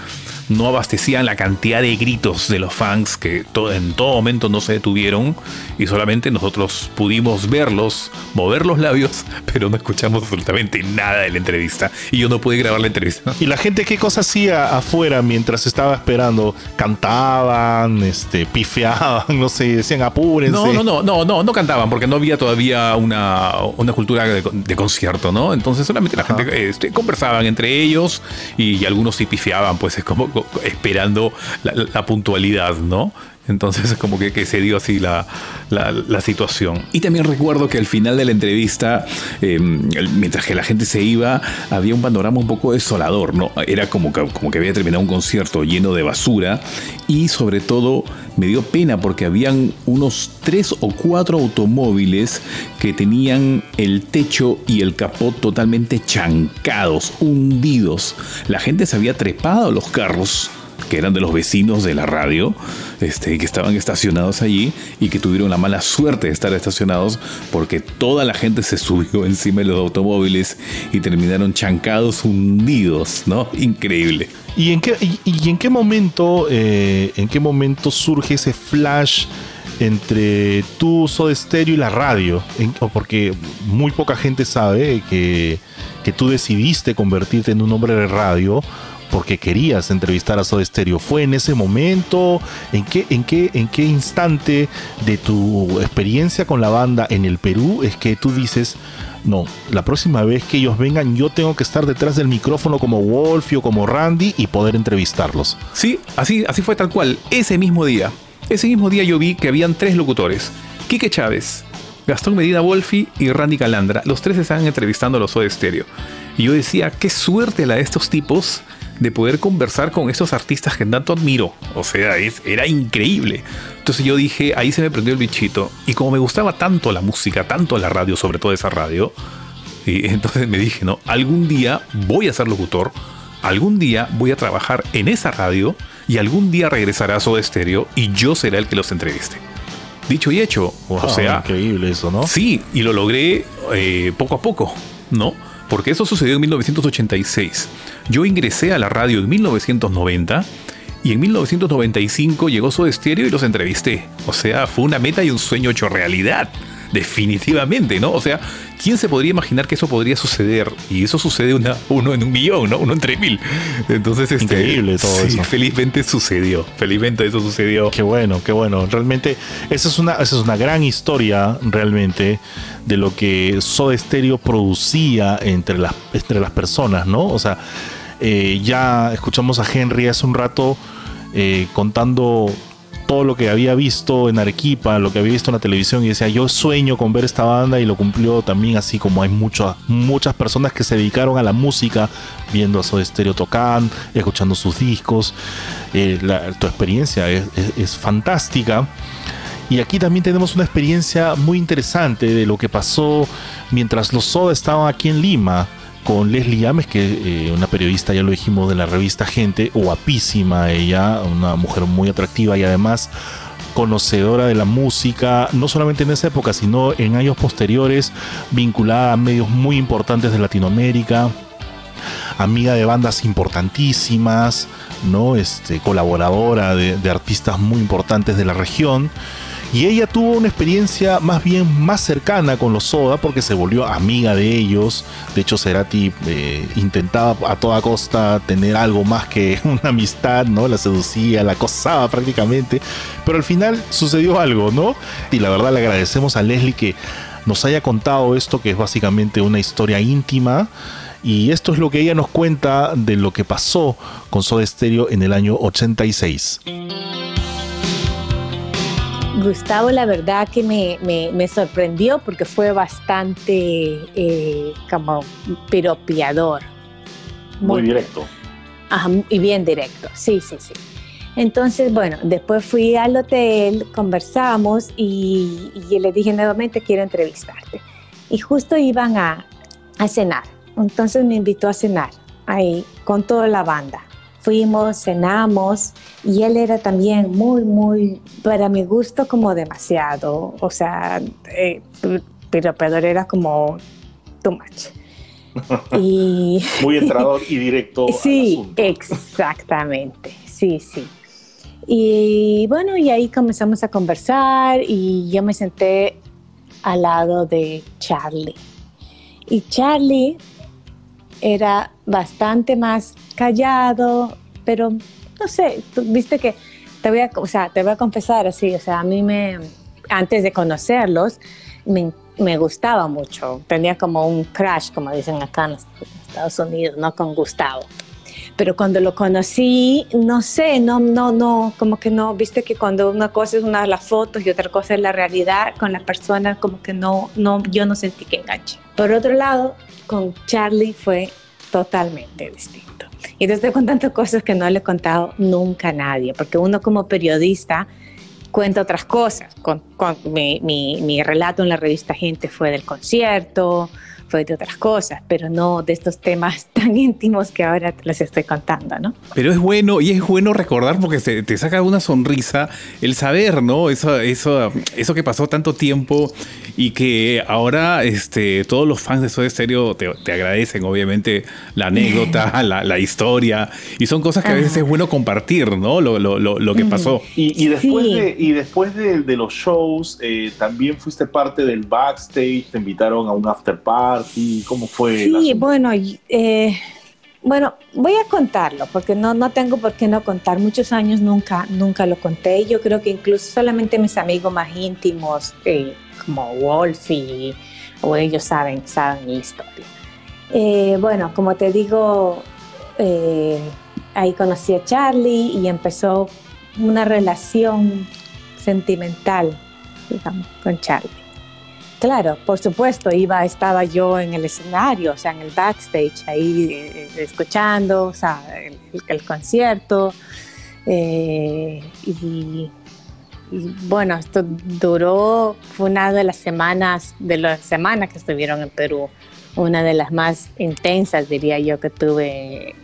E: no abastecían la cantidad de gritos de los fans que en todo momento no se detuvieron y solamente nosotros pudimos verlos, mover los labios, pero no escuchamos absolutamente nada de la entrevista. Y yo no pude grabar la entrevista.
F: ¿Y la gente qué cosa hacía afuera mientras estaba esperando? Cantaban, este, pifeaban, no sé, decían apúrense.
E: No, no, no, no, no, no cantaban porque no había todavía una, una cultura de, de concierto, ¿no? Entonces solamente la gente este, conversaban entre ellos y, y algunos sí pifiaban, pues es como co- esperando la, puntualidad, ¿no? Entonces es como que, se dio así la, la- situación. Y también recuerdo que al final de la entrevista, el- mientras que la gente se iba, había un panorama un poco desolador, ¿no? Era como que, como que había terminado un concierto lleno de basura y sobre todo me dio pena porque habían unos tres o cuatro automóviles que tenían el techo y el capot totalmente chancados, hundidos. La gente se había trepado a los carros
C: que eran de los vecinos de la radio, este, que estaban estacionados allí y que tuvieron la mala suerte de estar estacionados porque toda la gente se subió encima de los automóviles y terminaron chancados, hundidos, ¿no? Increíble.
F: ¿Y en qué, y, en qué momento, eh, en qué momento surge ese flash entre tu Soda Stereo y la radio? Porque muy poca gente sabe que, que tú decidiste convertirte en un hombre de radio porque querías entrevistar a Soda Stereo. ¿Fue en ese momento? ¿En qué, en qué, en qué instante de tu experiencia con la banda en el Perú es que tú dices, no, la próxima vez que ellos vengan yo tengo que estar detrás del micrófono como Wolfie o como Randy y poder entrevistarlos?
E: Sí, así, así fue tal cual. Ese mismo día. Ese mismo día yo vi que habían tres locutores. Quique Chávez, Gastón Medina Wolfi y Randy Calandra. Los tres estaban entrevistando a los Soda Stereo. Y yo decía, qué suerte la de estos tipos de poder conversar con estos artistas que tanto admiro. O sea, es- era increíble. Entonces yo dije, ahí se me prendió el bichito. Y como me gustaba tanto la música, tanto la radio, sobre todo esa radio, y entonces me dije, no, algún día voy a ser locutor, algún día voy a trabajar en esa radio y algún día regresará a Soda Stereo y yo seré el que los entreviste. Dicho y hecho, o
F: Wow,
E: sea,
F: increíble eso, ¿no?
E: Sí, y lo logré eh, poco a poco, ¿no? Porque eso sucedió en 1986. Yo ingresé a la radio en 1990 y en 1995 llegó Soda Stereo y los entrevisté. O sea, fue una meta y un sueño hecho realidad. Definitivamente, ¿no? O sea, ¿quién se podría imaginar que eso podría suceder? Y eso sucede una, uno en un millón, ¿no? Uno entre mil. Entonces, este,
F: Increíble todo
E: sí,
F: eso.
E: Felizmente sucedió. Felizmente eso sucedió.
F: Qué bueno, qué bueno. Realmente, esa es una, esa es una gran historia, realmente, de lo que Soda Stereo producía entre las, entre las personas, ¿no? O sea, eh, ya escuchamos a Henry hace un rato eh, contando lo que había visto en Arequipa, lo que había visto en la televisión y decía, yo sueño con ver esta banda y lo cumplió también así como hay muchas muchas personas que se dedicaron a la música, viendo a Soda Stereo tocar, escuchando sus discos. Eh, la- tu experiencia es- es fantástica. Y aquí también tenemos una experiencia muy interesante de lo que pasó mientras los Soda estaban aquí en Lima con Leslie Ames, que eh, una periodista, ya lo dijimos, de la revista Gente, guapísima ella, una mujer muy atractiva y además conocedora de la música, no solamente en esa época, sino en años posteriores, vinculada a medios muy importantes de Latinoamérica, amiga de bandas importantísimas, ¿no? Este, colaboradora de, de artistas muy importantes de la región. Y ella tuvo una experiencia más bien más cercana con los Soda porque se volvió amiga de ellos. De hecho, Cerati eh, intentaba a toda costa tener algo más que una amistad, ¿no? La seducía, la acosaba prácticamente. Pero al final sucedió algo, ¿no? Y la verdad le agradecemos a Leslie que nos haya contado esto, que es básicamente una historia íntima. Y esto es lo que ella nos cuenta de lo que pasó con Soda Stereo en el año 86.
M: Gustavo, la verdad que me, me- me sorprendió porque fue bastante eh, como piropiador.
N: Muy directo.
M: Ajá, y bien directo, sí, sí, sí. Entonces, bueno, después fui al hotel, conversamos y, y le dije nuevamente, quiero entrevistarte. Y justo iban a, a cenar. Entonces me invitó a cenar ahí con toda la banda. Fuimos, cenamos y él era también muy, muy, para mi gusto, como demasiado. O sea, eh, pero Pedro era como too much. Y
N: Muy entrador y directo. al
M: Sí,
N: asunto.
M: exactamente, sí, sí. Y bueno, y ahí comenzamos a conversar y yo me senté al lado de Charlie. Y Charlie era bastante más callado, pero no sé, tú viste que te voy a, o sea, te voy a confesar así, o sea, a mí me, antes de conocerlos, me, me gustaba mucho, tenía como un crush, como dicen acá en Estados Unidos, ¿no? Con Gustavo. Pero cuando lo conocí, no sé, no, no, no, como que no, viste que cuando una cosa es una de las fotos y otra cosa es la realidad, con la persona como que no, no, yo no sentí que enganche. Por otro lado, con Charlie fue totalmente distinto. Y te estoy contando cosas que no le he contado nunca a nadie, porque uno como periodista cuenta otras cosas. Con, mi relato en la revista Gente fue del concierto, de otras cosas, pero no de estos temas tan íntimos que ahora te los estoy contando, ¿no?
E: Pero es bueno, y es bueno recordar porque te, te saca una sonrisa el saber, ¿no? Eso, eso, eso que pasó tanto tiempo y que ahora este, todos los fans de Soda Stereo te, te agradecen, obviamente, la anécdota, la, la, historia, y son cosas que a veces es bueno compartir, ¿no? Lo, lo, lo, lo que pasó.
N: Y, y después, sí. de, y después de, de los shows, eh, también fuiste parte del backstage, te invitaron a un after party, ¿cómo fue?
M: Sí, bueno, eh, bueno, voy a contarlo porque no, no tengo por qué no contar. Muchos años nunca, nunca lo conté. Yo creo que incluso solamente mis amigos más íntimos, eh, como Wolf y o ellos saben, saben mi historia. Eh, bueno, como te digo, eh, ahí conocí a Charlie y empezó una relación sentimental, digamos, con Charlie. Claro, por supuesto, iba, estaba yo en el escenario, o sea, en el backstage, ahí eh, escuchando, o sea, el, concierto. Eh, y, y, bueno, esto duró, fue una de las semanas, de las semanas que estuvieron en Perú, una de las más intensas, diría yo, que tuve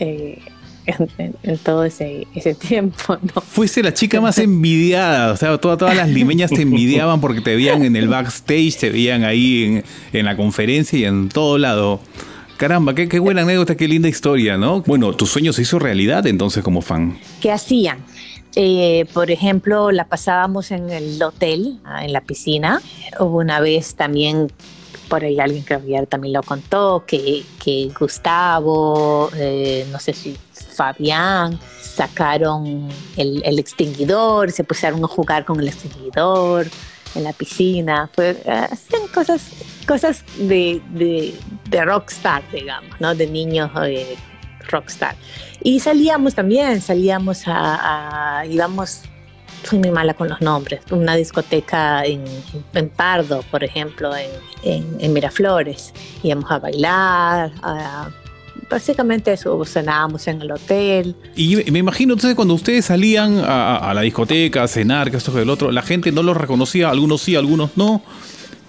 M: eh, en, en, en, todo ese, ese tiempo. ¿no?
E: Fuiste la chica más envidiada, o sea, todas, todas las limeñas te envidiaban porque te veían en el backstage, te veían ahí en, en la conferencia y en todo lado. Caramba, qué, qué, buena anécdota, qué linda historia, ¿no? Bueno, tu sueño se hizo realidad entonces como fan.
M: ¿Qué hacían? Eh, por ejemplo, la pasábamos en el hotel, en la piscina. Hubo una vez también por ahí alguien que también lo contó, que, que Gustavo, eh, no sé si Fabián, sacaron el, extinguidor, se pusieron a jugar con el extinguidor en la piscina, pues hacían cosas, cosas de, de, de rockstar, digamos, ¿no? de niños eh, rockstar. Y salíamos también, salíamos a, a íbamos soy muy mala con los nombres, una discoteca en, Pardo, por ejemplo, en, en, en, Miraflores. Íbamos a bailar, a, básicamente eso, cenábamos en el hotel.
E: Y me imagino entonces cuando ustedes salían a, a la discoteca, a cenar, que esto que el otro, la gente no los reconocía, algunos sí, algunos no.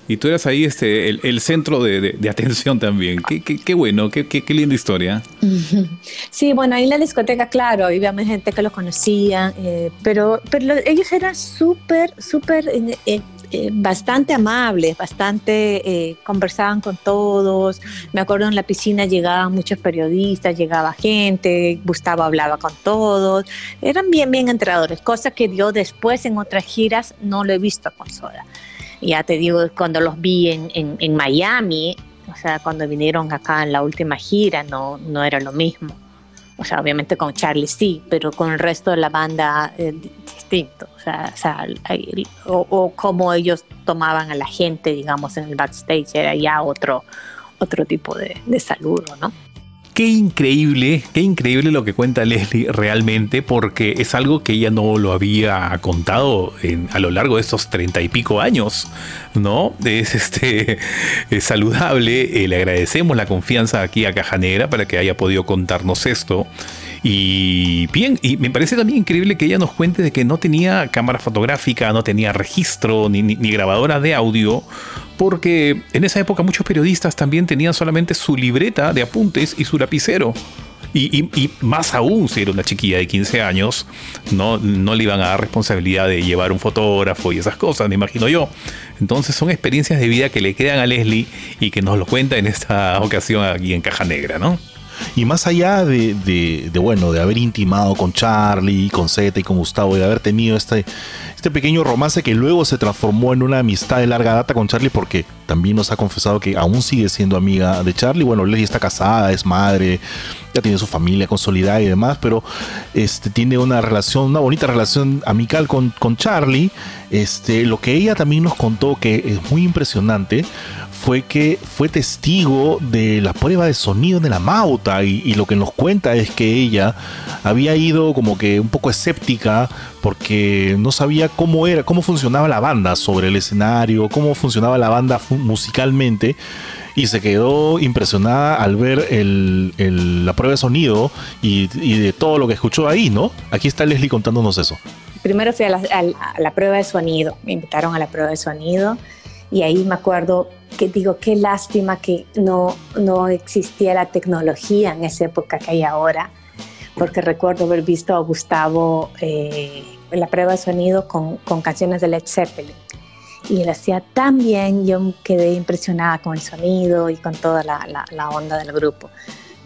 E: Y tú eras ahí este, el, el centro de, de, de, atención también. Qué, qué, qué bueno, qué, qué, qué, linda historia.
M: Sí, bueno, ahí en la discoteca, claro, había gente que los conocía, eh, pero, pero ellos eran súper, súper, eh, eh, bastante amables, bastante, conversaban con todos. Me acuerdo en la piscina llegaban muchos periodistas, llegaba gente, Gustavo hablaba con todos. Eran bien, bien entrenadores, cosa que yo después en otras giras no lo he visto con Soda ya te digo, cuando los vi en, en, en, Miami, o sea, cuando vinieron acá en la última gira, no, no era lo mismo. O sea, obviamente con Charlie sí, pero con el resto de la banda eh, distinto. O sea, o, sea cómo ellos tomaban a la gente, digamos, en el backstage, era ya otro, otro tipo de, de saludo, ¿no?
E: Qué increíble, qué increíble lo que cuenta Leslie realmente, porque es algo que ella no lo había contado a lo largo de estos treinta y pico años, ¿no? Es este es saludable. Eh, le agradecemos la confianza aquí a Caja Negra para que haya podido contarnos esto. Y bien, y me parece también increíble que ella nos cuente de que no tenía cámara fotográfica, no tenía registro ni, ni, grabadora de audio, porque en esa época muchos periodistas también tenían solamente su libreta de apuntes y su lapicero. Y, y, y, más aún si era una chiquilla de 15 años, no, no le iban a dar responsabilidad de llevar un fotógrafo y esas cosas, me imagino yo. Entonces son experiencias de vida que le quedan a Leslie y que nos lo cuenta en esta ocasión aquí en Caja Negra, ¿no?
F: Y más allá de, bueno, de haber intimado con Charlie, con Zeta y con Gustavo, y de haber tenido este, este pequeño romance que luego se transformó en una amistad de larga data con Charlie, porque también nos ha confesado que aún sigue siendo amiga de Charlie. Bueno, Leslie está casada, es madre, ya tiene su familia consolidada y demás, pero este, tiene una relación, una bonita relación amical con, con Charlie. Este, lo que ella también nos contó, que es muy impresionante, fue que fue testigo de la prueba de sonido de la Mauta y, lo que nos cuenta es que ella había ido como que un poco escéptica porque no sabía cómo era, cómo funcionaba la banda sobre el escenario, cómo funcionaba la banda musicalmente y se quedó impresionada al ver el, la prueba de sonido y, de todo lo que escuchó ahí, ¿no? Aquí está Leslie contándonos eso.
M: Primero fui la, a la, prueba de sonido, me invitaron a la prueba de sonido Y ahí me acuerdo que digo, qué lástima que no, no existía la tecnología en esa época que hay ahora, porque recuerdo haber visto a Gustavo eh, en la prueba de sonido con, con canciones de Led Zeppelin. Y él hacía tan bien, yo quedé impresionada con el sonido y con toda la, la, la onda del grupo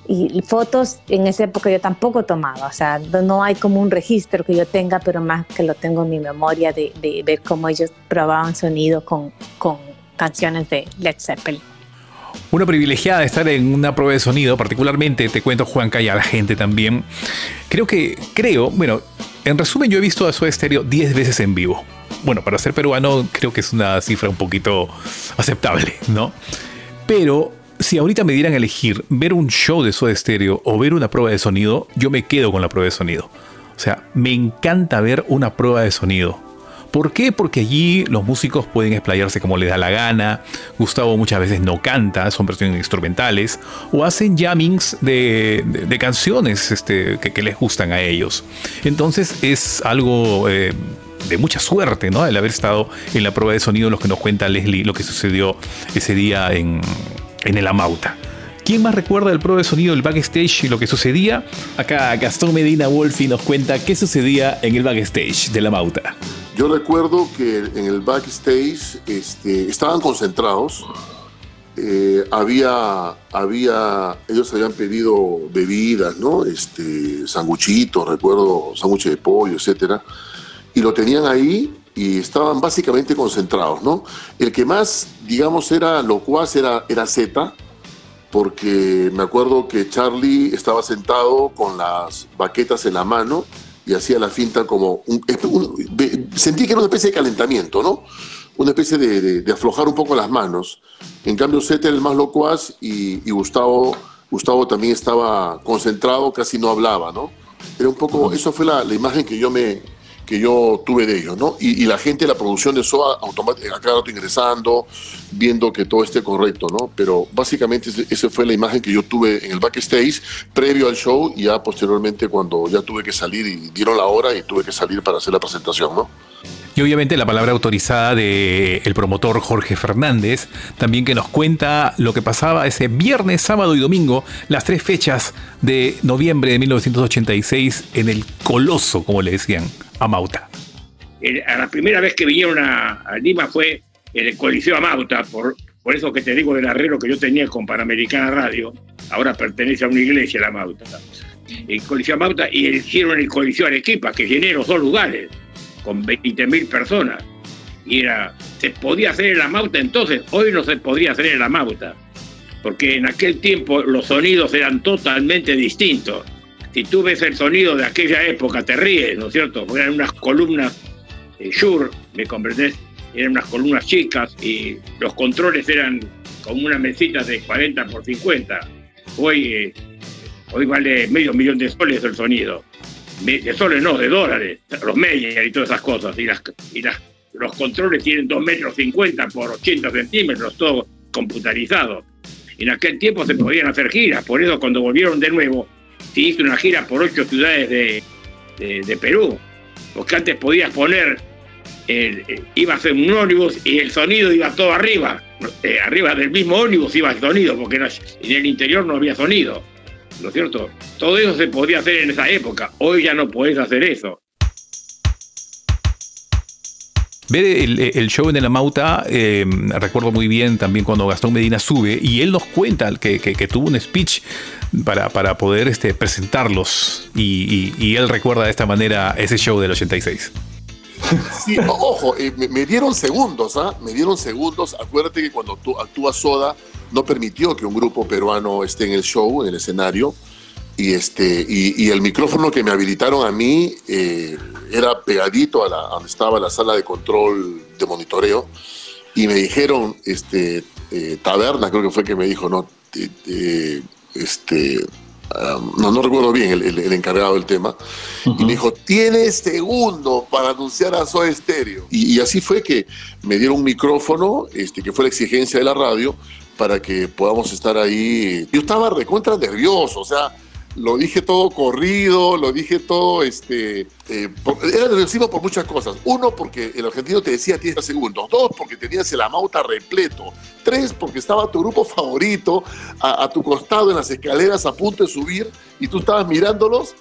M: y fotos en esa época yo tampoco tomaba, o sea, no hay como un registro que yo tenga, pero más que lo tengo en mi memoria de, de ver cómo ellos probaban sonido con, con canciones de Led Zeppelin.
E: Una privilegiada de estar en una prueba de sonido, particularmente, te cuento Juanca y a la gente también. Creo que, creo, bueno, en resumen yo he visto a Soda Stereo 10 veces en vivo. Bueno, para ser peruano creo que es una cifra un poquito aceptable, ¿no? Pero si ahorita me dieran elegir ver un show de Soda Stereo o ver una prueba de sonido, yo me quedo con la prueba de sonido. O sea, me encanta ver una prueba de sonido. ¿Por qué? Porque allí los músicos pueden explayarse como les da la gana. Gustavo muchas veces no canta, son versiones instrumentales. O hacen jammings de, canciones este, que, les gustan a ellos. Entonces es algo eh, de mucha suerte, ¿no? El haber estado en la prueba de sonido, lo que nos cuenta Leslie, lo que sucedió ese día en el Amauta. ¿Quién más recuerda el pro de sonido del backstage y lo que sucedía? Acá Gastón Medina Wolfi nos cuenta qué sucedía en el backstage de la Mauta.
I: Yo recuerdo que en el backstage este, estaban concentrados. Eh, había, había, ellos habían pedido bebidas, ¿no? Este, sanguchitos, recuerdo, sándwiches de pollo, etcétera. Y lo tenían ahí y estaban básicamente concentrados, ¿no? El que más, digamos, era locuaz era, era Z, porque me acuerdo que Charlie estaba sentado con las baquetas en la mano y hacía la finta como... Un, sentí que era una especie de calentamiento, ¿no? Una especie de, aflojar un poco las manos. En cambio, Z era el más locuaz y, Gustavo, Gustavo también estaba concentrado, casi no hablaba, ¿no? Era un poco... Eso fue la imagen que yo me, que yo tuve de ellos, ¿no? Y, la gente de la producción de SOA automáticamente, cada rato ingresando, viendo que todo esté correcto, ¿no? Pero básicamente esa fue la imagen que yo tuve en el backstage previo al show y ya posteriormente cuando ya tuve que salir y dieron la hora y tuve que salir para hacer la presentación, ¿no?
E: Y obviamente la palabra autorizada del el promotor Jorge Fernández, también que nos cuenta lo que pasaba ese viernes, sábado y domingo, las tres fechas de noviembre de 1986 en el Coloso, como le decían, Amauta.
H: La primera vez que vinieron a, Lima fue en el Coliseo Amauta, por, por eso que te digo del arreglo que yo tenía con Panamericana Radio, ahora pertenece a una iglesia la Amauta. El Coliseo Amauta y hicieron el Coliseo Arequipa, que llené los dos lugares con 20.000 personas. Y era, se podía hacer en la Mauta entonces, hoy no se podría hacer en la Mauta, porque en aquel tiempo los sonidos eran totalmente distintos. Si tú ves el sonido de aquella época, te ríes, ¿no es cierto? Eran unas columnas eh, Shure, ¿me comprendés? Eran unas columnas chicas y los controles eran como una mesita de 40 por 50. Hoy, eh, hoy vale medio millón de soles el sonido de soles no, de dólares, los Meyer y todas esas cosas. Y, las, y las, los controles tienen 2 metros 50 por 80 centímetros, todo computarizado. En aquel tiempo se podían hacer giras, por eso cuando volvieron de nuevo, se hizo una gira por ocho ciudades de, de, Perú, porque antes podías poner, el, iba a ser un ónibus y el sonido iba todo arriba, eh, arriba del mismo ónibus iba el sonido, porque en el interior no había sonido. ¿no es cierto? Todo eso se podía hacer en esa época, hoy ya no puedes hacer eso.
E: Ver el, show en el Amauta, eh, recuerdo muy bien también cuando Gastón Medina sube y él nos cuenta que, tuvo un speech para, para poder este, presentarlos y, él recuerda de esta manera ese show del 86.
I: Sí, ojo, eh, me, dieron segundos, ¿ah? Me dieron segundos. Acuérdate que cuando actúa Soda, no permitió que un grupo peruano esté en el show, en el escenario, y, este, y, el micrófono que me habilitaron a mí eh, era pegadito a, la, donde estaba la sala de control de monitoreo, y me dijeron, este, eh, Taberna creo que fue que me dijo, no, este, no, no recuerdo bien el, encargado del tema, y me dijo, tienes segundo para anunciar a Soy Stereo. Y, y, así fue que me dieron un micrófono, este, que fue la exigencia de la radio, para que podamos estar ahí. Yo estaba recontra nervioso, o sea, lo dije todo corrido, lo dije todo, este, eh, era nerviosismo por muchas cosas. Uno, porque el argentino te decía 10 segundos. Dos, porque tenías el amauta repleto. Tres, porque estaba tu grupo favorito a, tu costado en las escaleras a punto de subir y tú estabas mirándolos.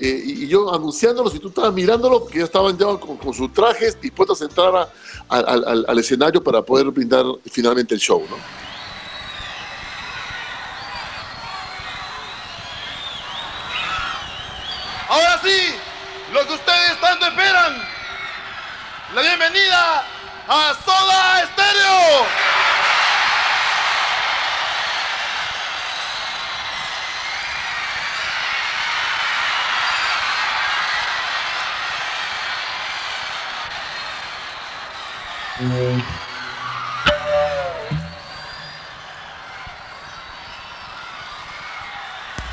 I: eh, y, yo anunciándolos y tú estabas mirándolos porque ya estaban ya con, sus trajes dispuestos a entrar al- al escenario para poder brindar finalmente el show, ¿no?
Q: Ahora sí, lo que ustedes tanto esperan, la bienvenida a Soda Stereo.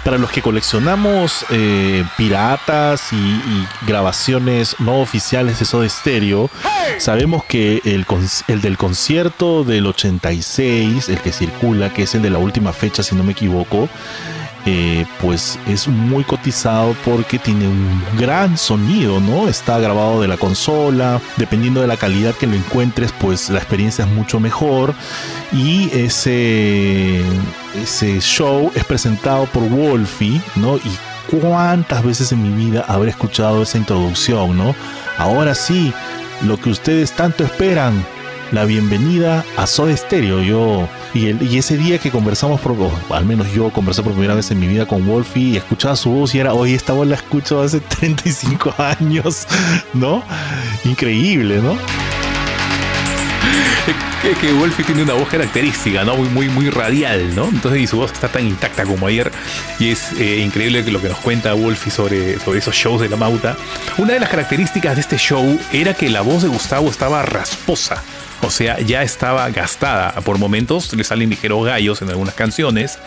F: Para los que coleccionamos eh, piratas y, y grabaciones no oficiales de Soda Stereo, sabemos que el, el del concierto del 86, el que circula, que es el de la última fecha, si no me equivoco, eh, pues es muy cotizado porque tiene un gran sonido, ¿no? Está grabado de la consola, dependiendo de la calidad que lo encuentres, pues la experiencia es mucho mejor. Y ese, ese show es presentado por Wolfie, ¿no? Y cuántas veces en mi vida habré escuchado esa introducción, ¿no? Ahora sí, lo que ustedes tanto esperan, la bienvenida a Soda Stereo. Yo, y, el- y ese día que conversamos, por, o al menos yo conversé por primera vez en mi vida con Wolfie y escuchaba su voz y era, oye, esta voz la escucho hace 35 años, ¿no? Increíble, ¿no?
E: que, que Wolfie tiene una voz característica, ¿no? Muy, muy, muy radial, ¿no? Entonces, y su voz está tan intacta como ayer. Y es eh, increíble lo que nos cuenta Wolfie sobre, sobre esos shows de la Mauta. Una de las características de este show era que la voz de Gustavo estaba rasposa. O sea, ya estaba gastada. Por momentos le salen ligeros gallos en algunas canciones.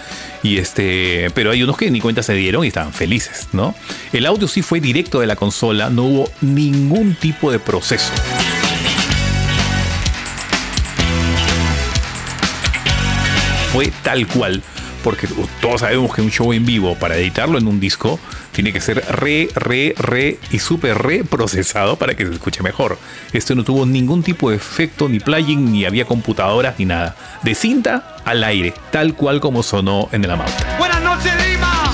E: Y este. Pero hay unos que ni cuenta se dieron y estaban felices, ¿no? El audio sí fue directo de la consola, no hubo ningún tipo de proceso. fue tal cual. Porque todos sabemos que un show en vivo, para editarlo en un disco, tiene que ser re, re, re y súper re procesado para que se escuche mejor. Esto no tuvo ningún tipo de efecto, ni plugin, ni había computadoras, ni nada. De cinta al aire, tal cual como sonó en el Amauta.
P: Buenas noches, Lima.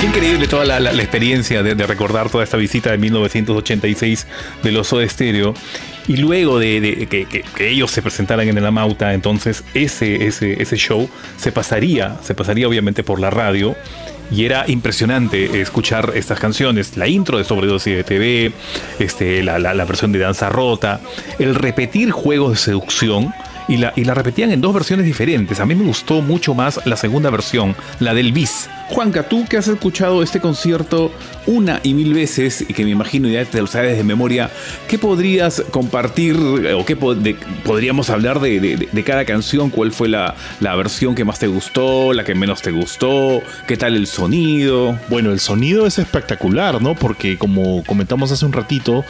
E: Qué increíble toda la, la- la experiencia de, de recordar toda esta visita de 1986 de los Soda Stereo. Y luego de, que, ellos se presentaran en el Amauta, entonces ese, ese, ese show se pasaría, se pasaría obviamente por la radio. Y era impresionante escuchar estas canciones, la intro de Sobredosis de TV, este, la, la- la versión de Danza Rota, el repetir juegos de seducción y la, repetían en dos versiones diferentes. A mí me gustó mucho más la segunda versión, la del bis. Juanca, tú que has escuchado este concierto una y mil veces y que me imagino ya te lo sabes de memoria, ¿qué podrías compartir eh, o qué podríamos hablar de, cada canción? ¿Cuál fue la versión que más te gustó, la que menos te gustó? ¿Qué tal el sonido?
F: Bueno, el sonido es espectacular, ¿no? Porque como comentamos hace un ratito,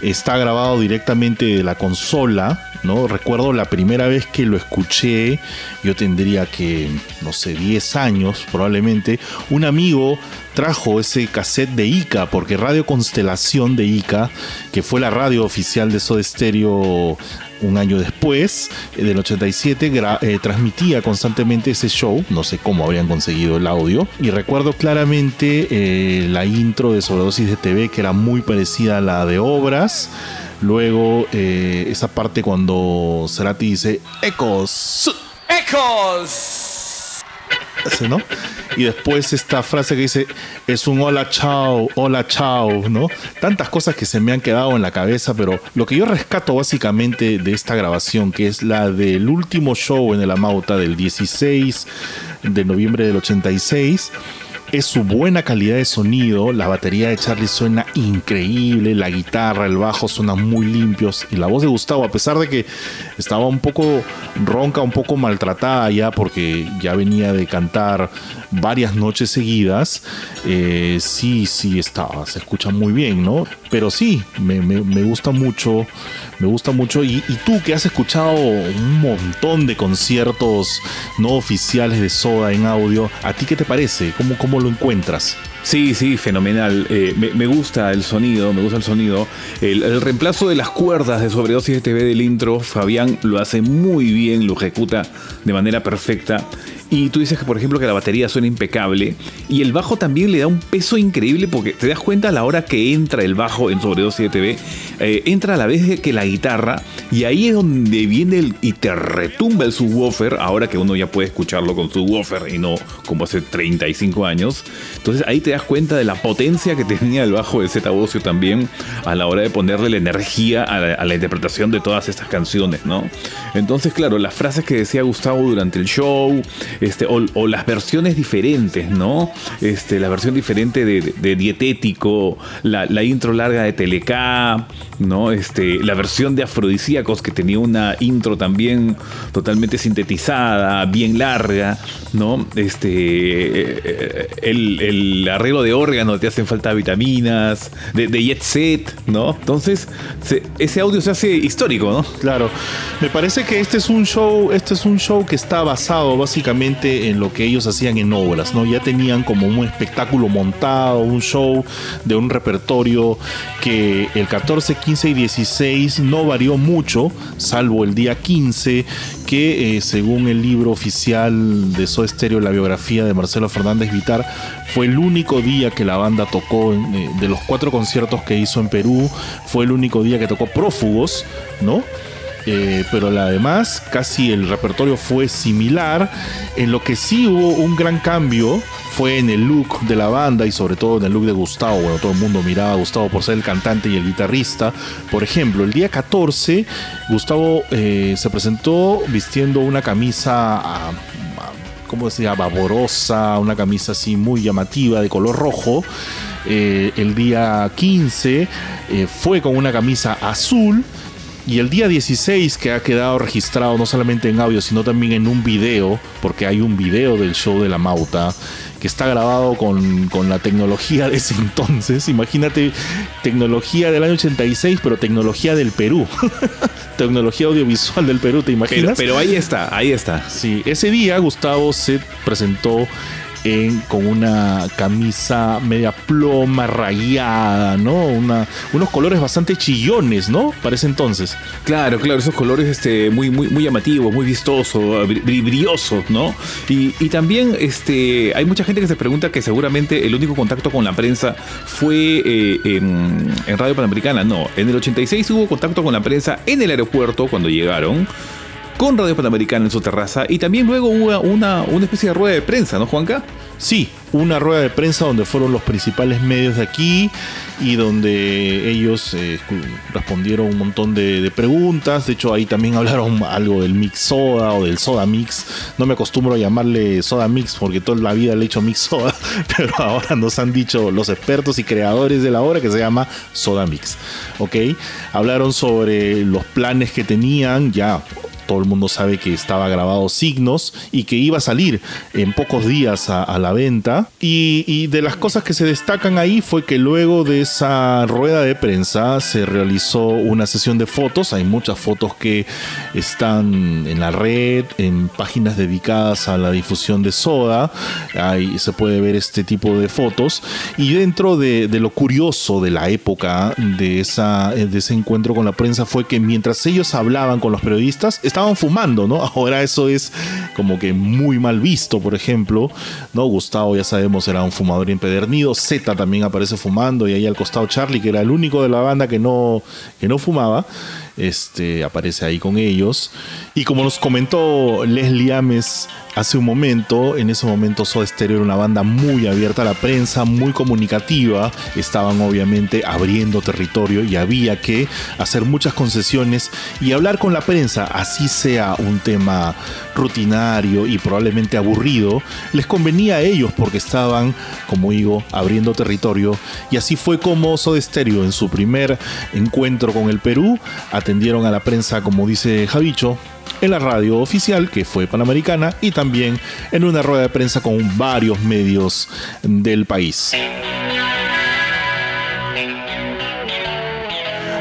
F: está grabado directamente de la consola, ¿no? Recuerdo la primera vez que lo escuché, yo tendría que, no sé, 10 años probablemente, un amigo trajo ese cassette de ICA, porque Radio Constelación de ICA, que fue la radio oficial de Soda Stereo un año después, eh, del 87, gra- eh, transmitía constantemente ese show, no sé cómo habrían conseguido el audio, y recuerdo claramente eh, la intro de Sobredosis de TV, que era muy parecida a la de Obras, luego eh, esa parte cuando Cerati dice, Ecos,
P: Ecos.
F: ese, ¿no? Y después esta frase que dice, es un hola chao, hola chao, ¿no? Tantas cosas que se me han quedado en la cabeza, pero lo que yo rescato básicamente de esta grabación, que es la del último show en el Amauta del 16 de noviembre del 86, es su buena calidad de sonido. La batería de Charlie suena increíble, la guitarra, el bajo suenan muy limpios y la voz de Gustavo, a pesar de que estaba un poco ronca, un poco maltratada ya porque ya venía de cantar varias noches seguidas, eh, sí, sí estaba, se escucha muy bien, ¿no? pero sí, me, me- gusta mucho, me gusta mucho. Y, y tú que has escuchado un montón de conciertos no oficiales de Soda en audio, ¿a ti qué te parece? ¿Cómo, cómo lo encuentras?
E: Sí, sí, fenomenal. Eh, me, me gusta el sonido, me gusta el sonido. El, el reemplazo de las cuerdas de sobredosis de TV del intro, Fabián lo hace muy bien, lo ejecuta de manera perfecta. Y tú dices que, por ejemplo, que la batería suena impecable. Y el bajo también le da un peso increíble porque te das cuenta a la hora que entra el bajo en sobredosis de TV, eh, entra a la vez que la guitarra. Y ahí es donde viene el, y te retumba el subwoofer, ahora que uno ya puede escucharlo con subwoofer y no como hace 35 años. Entonces ahí te das cuenta de la potencia que tenía el bajo de Zeta Bocio también a la hora de ponerle la energía a la, a la interpretación de todas estas canciones, ¿no? Entonces, claro, las frases que decía Gustavo durante el show, este, o, las versiones diferentes, ¿no? Este, la versión diferente de, Dietético, la, intro larga de Teleca, ¿no? Este, la versión de Afrodisíacos que tenía una intro también totalmente sintetizada, bien larga, ¿no? Este, eh, el, arreglo de órganos, te hacen falta vitaminas, de, Jet Set, ¿no? Entonces, se- ese audio se hace histórico, ¿no?
F: Claro. Me parece que este es un show, este es un show que está basado básicamente en lo que ellos hacían en obras, ¿no? Ya tenían como un espectáculo montado, un show de un repertorio que el 14, 15 y 16 no varió mucho, salvo el día 15, que eh, según el libro oficial de Soda Stereo, la biografía de Marcelo Fernández Vitar, fue el único día que la banda tocó, eh, de los cuatro conciertos que hizo en Perú, fue el único día que tocó Prófugos, ¿no? Eh, pero la demás, casi el repertorio fue similar. En lo que sí hubo un gran cambio fue en el look de la banda y sobre todo en el look de Gustavo. Bueno, todo el mundo miraba a Gustavo por ser el cantante y el guitarrista. Por ejemplo, el día 14, Gustavo eh, se presentó vistiendo una camisa... ah, ah, ¿Cómo decía? Vaporosa, una camisa así muy llamativa de color rojo. Eh, el día 15 eh, fue con una camisa azul. Y el día 16, que ha quedado registrado no solamente en audio, sino también en un video, porque hay un video del show de la Mauta, que está grabado con, con la tecnología de ese entonces. Imagínate, tecnología del año 86, pero tecnología del Perú. tecnología audiovisual del Perú, ¿te
E: Pero,
F: imaginas?
E: pero ahí está, ahí está.
F: Sí, ese día Gustavo se presentó en- con una camisa media ploma, rayada, ¿no? Una, unos colores bastante chillones, ¿no? Para ese entonces.
E: Claro, claro, esos colores este, muy, muy, muy llamativos, muy vistosos, bri- bri- briosos, ¿no? Y, también este, hay mucha gente que se pregunta que seguramente el único contacto con la prensa fue eh, en, en Radio Panamericana. No, en el 86 hubo contacto con la prensa en el aeropuerto cuando llegaron. Con Radio Panamericana en su terraza y también luego hubo una, una especie de rueda de prensa, ¿no, Juanca?
F: Sí, una rueda de prensa donde fueron los principales medios de aquí y donde ellos eh, respondieron un montón de, de preguntas. De hecho, ahí también hablaron algo del mix soda o del soda mix. No me acostumbro a llamarle soda mix porque toda la vida le he hecho mix soda, pero ahora nos han dicho los expertos y creadores de la obra que se llama soda mix. ¿Ok? Hablaron sobre los planes que tenían ya todo el mundo sabe que estaba grabado Signos y que iba a salir en pocos días a, la venta. Y, y de las cosas que se destacan ahí fue que luego de esa rueda de prensa se realizó una sesión de fotos. Hay muchas fotos que están en la red, en páginas dedicadas a la difusión de Soda. Ahí se puede ver este tipo de fotos. Y dentro de, de lo curioso de la época de, esa, de ese encuentro con la prensa fue que mientras ellos hablaban con los periodistas, estaban fumando, ¿no? Ahora eso es como que muy mal visto, por ejemplo, ¿no? Gustavo, ya sabemos, era un fumador empedernido, Z también aparece fumando y ahí al costado Charlie, que era el único de la banda que no, que no fumaba, este, aparece ahí con ellos. Y como nos comentó Leslie Ames hace un momento, en ese momento Soda Stereo era una banda muy abierta a la prensa, muy comunicativa, estaban obviamente abriendo territorio y había que hacer muchas concesiones y hablar con la prensa, así sea un tema rutinario y probablemente aburrido, les convenía a ellos porque estaban, como digo, abriendo territorio. Y así fue como Soda Stereo en su primer encuentro con el Perú atendieron a la prensa, como dice Javicho, en la radio oficial, que fue Panamericana, y también en una rueda de prensa con varios medios del país.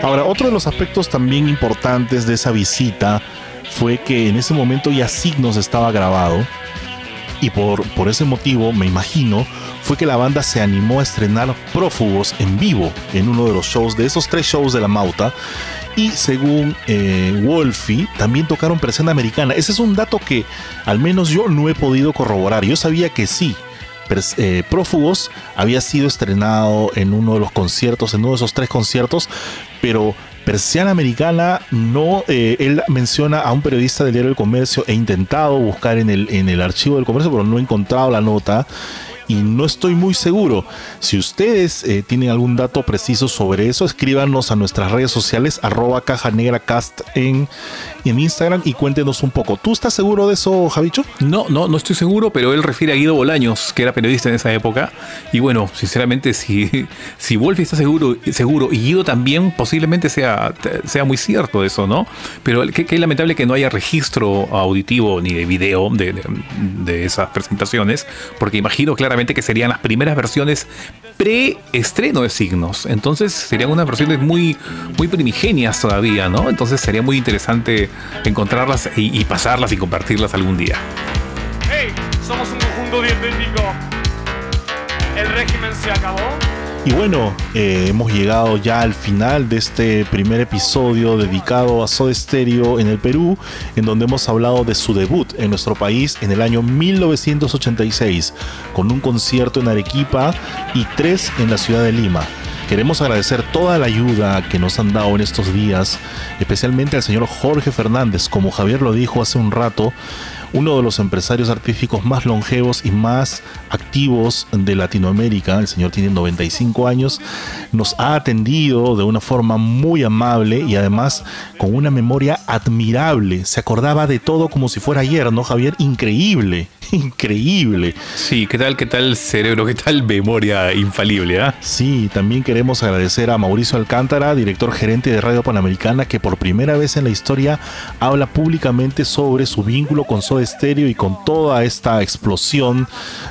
F: Ahora, otro de los aspectos también importantes de esa visita fue que en ese momento ya Signos estaba grabado y por, por ese motivo, me imagino, fue que la banda se animó a estrenar Prófugos en vivo en uno de los shows, de esos tres shows de la Mauta. Y según eh, Wolfie, también tocaron Presenta Americana. Ese es un dato que al menos yo no he podido corroborar. Yo sabía que sí, eh, Prófugos había sido estrenado en uno de los conciertos, en uno de esos tres conciertos, pero Persiana Americana no, eh, él menciona a un periodista del diario del comercio, he intentado buscar en el, en el archivo del comercio, pero no he encontrado la nota y no estoy muy seguro. Si ustedes eh, tienen algún dato preciso sobre eso, escríbanos a nuestras redes sociales, arroba caja negra cast en, en Instagram y cuéntenos un poco. ¿Tú estás seguro de eso, Javicho?
E: No, no, no estoy seguro, pero él refiere a Guido Bolaños, que era periodista en esa época. Y bueno, sinceramente, si, si está seguro, seguro y Guido también, posiblemente sea, sea muy cierto eso, ¿no? Pero qué, lamentable que no haya registro auditivo ni de video de, de, de esas presentaciones, porque imagino claramente que serían las primeras versiones pre-estreno de signos. Entonces serían unas versiones muy, muy primigenias todavía, ¿no? Entonces sería muy interesante encontrarlas y, pasarlas y compartirlas algún día.
P: ¡Hey! Somos un conjunto. ¿El régimen se acabó?
F: Y bueno, eh, hemos llegado ya al final de este primer episodio dedicado a Soda Stereo en el Perú, en donde hemos hablado de su debut en nuestro país en el año 1986, con un concierto en Arequipa y tres en la ciudad de Lima. Queremos agradecer toda la ayuda que nos han dado en estos días, especialmente al señor Jorge Fernández, como Javier lo dijo hace un rato, uno de los empresarios artísticos más longevos y más activos de Latinoamérica, el señor tiene 95 años, nos ha atendido de una forma muy amable y además con una memoria admirable. Se acordaba de todo como si fuera ayer, ¿no, Javier? Increíble, increíble.
E: Sí, ¿qué tal, qué tal cerebro, qué tal memoria infalible? ¿ah?
F: Sí, también queremos agradecer a Mauricio Alcántara, director gerente de Radio Panamericana, que por primera vez en la historia habla públicamente sobre su vínculo con Soda Stereo y con toda esta explosión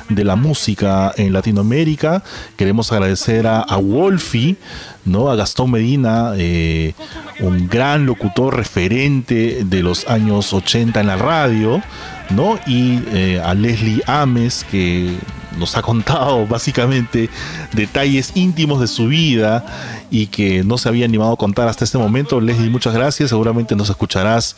F: de la música en Latinoamérica. Queremos agradecer a, a Wolfie, ¿no? a Gastón Medina, eh, un gran locutor referente de los años 80 en la radio, ¿no? y eh, a Leslie Ames, que nos ha contado básicamente detalles íntimos de su vida y que no se había animado a contar hasta este momento. Leslie, muchas gracias. Seguramente nos escucharás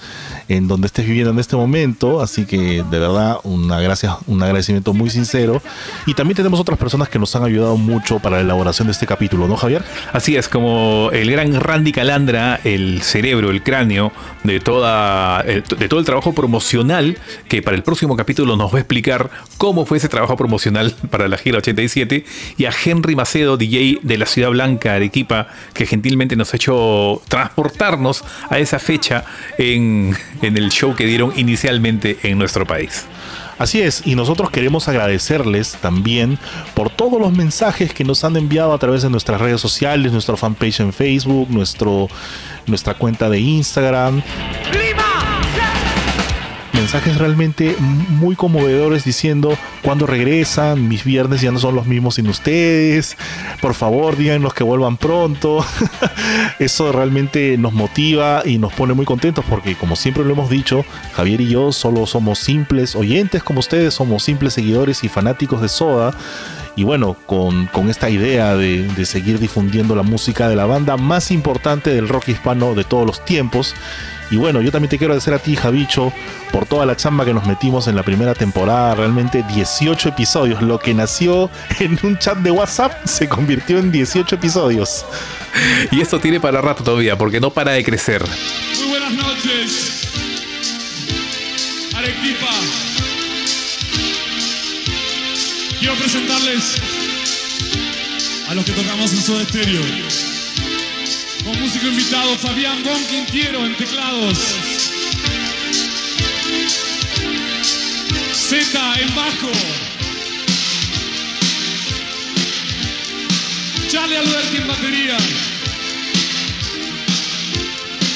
F: en donde estés viviendo en este momento. Así que de verdad, una gracias, un agradecimiento muy sincero. Y también tenemos otras personas que nos han ayudado mucho para la elaboración de este capítulo, ¿no, Javier?
E: Así es, como el gran Randy Calandra, el cerebro, el cráneo de, toda, de todo el trabajo promocional, que para el próximo capítulo nos va a explicar cómo fue ese trabajo promocional para la gira 87. Y a Henry Macedo, DJ de la Ciudad Blanca, Arequipa, que gentilmente nos ha hecho transportarnos a esa fecha en, en el show que dieron inicialmente en nuestro país.
F: Así es, y nosotros queremos agradecerles también por todos los mensajes que nos han enviado a través de nuestras redes sociales, nuestra fanpage en Facebook, nuestro, nuestra cuenta de Instagram. Mensajes realmente muy conmovedores diciendo cuando regresan, mis viernes ya no son los mismos sin ustedes, por favor díganos que vuelvan pronto. Eso realmente nos motiva y nos pone muy contentos porque como siempre lo hemos dicho, Javier y yo solo somos simples oyentes como ustedes, somos simples seguidores y fanáticos de Soda. Y bueno, con, con esta idea de, de, seguir difundiendo la música de la banda más importante del rock hispano de todos los tiempos. Y bueno, yo también te quiero agradecer a ti, Javicho, por toda la chamba que nos metimos en la primera temporada. Realmente 18 episodios. Lo que nació en un chat de WhatsApp se convirtió en 18 episodios.
E: Y esto tiene para rato todavía, porque no para de crecer.
P: Muy buenas noches, Arequipa. Quiero presentarles a los que tocamos en Soda Stereo. Con músico invitado Fabián Bon Quintiero en teclados. Z en bajo. Charlie Alberti en batería.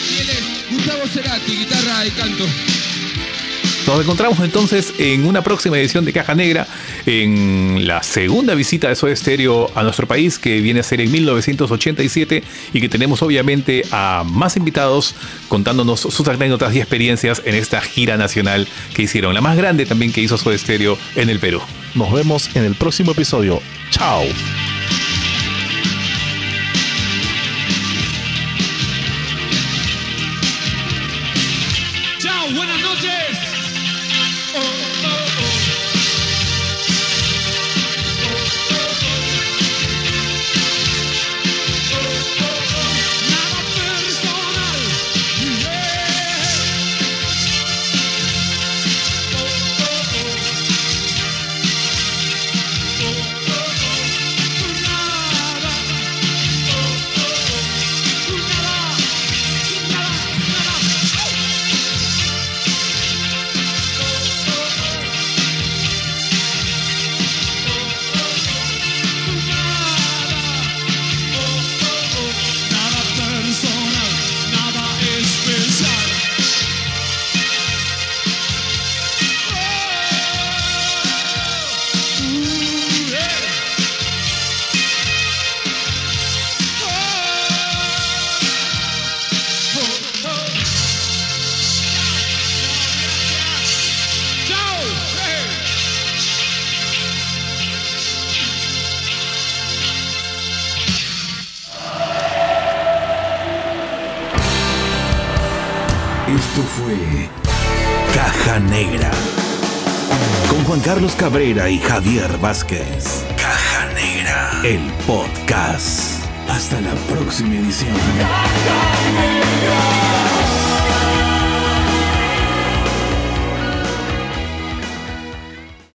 R: Y es Gustavo Cerati, guitarra y canto.
E: Nos encontramos entonces en una próxima edición de Caja Negra, en la segunda visita de Soda Stereo a nuestro país, que viene a ser en 1987 y que tenemos obviamente a más invitados contándonos sus anécdotas y experiencias en esta gira nacional que hicieron, la más grande también que hizo Soda Stereo en el Perú.
P: Nos vemos en el próximo episodio. Chao.
D: Y Javier Vázquez. Caja Negra. El podcast. Hasta la próxima edición.
S: Negra.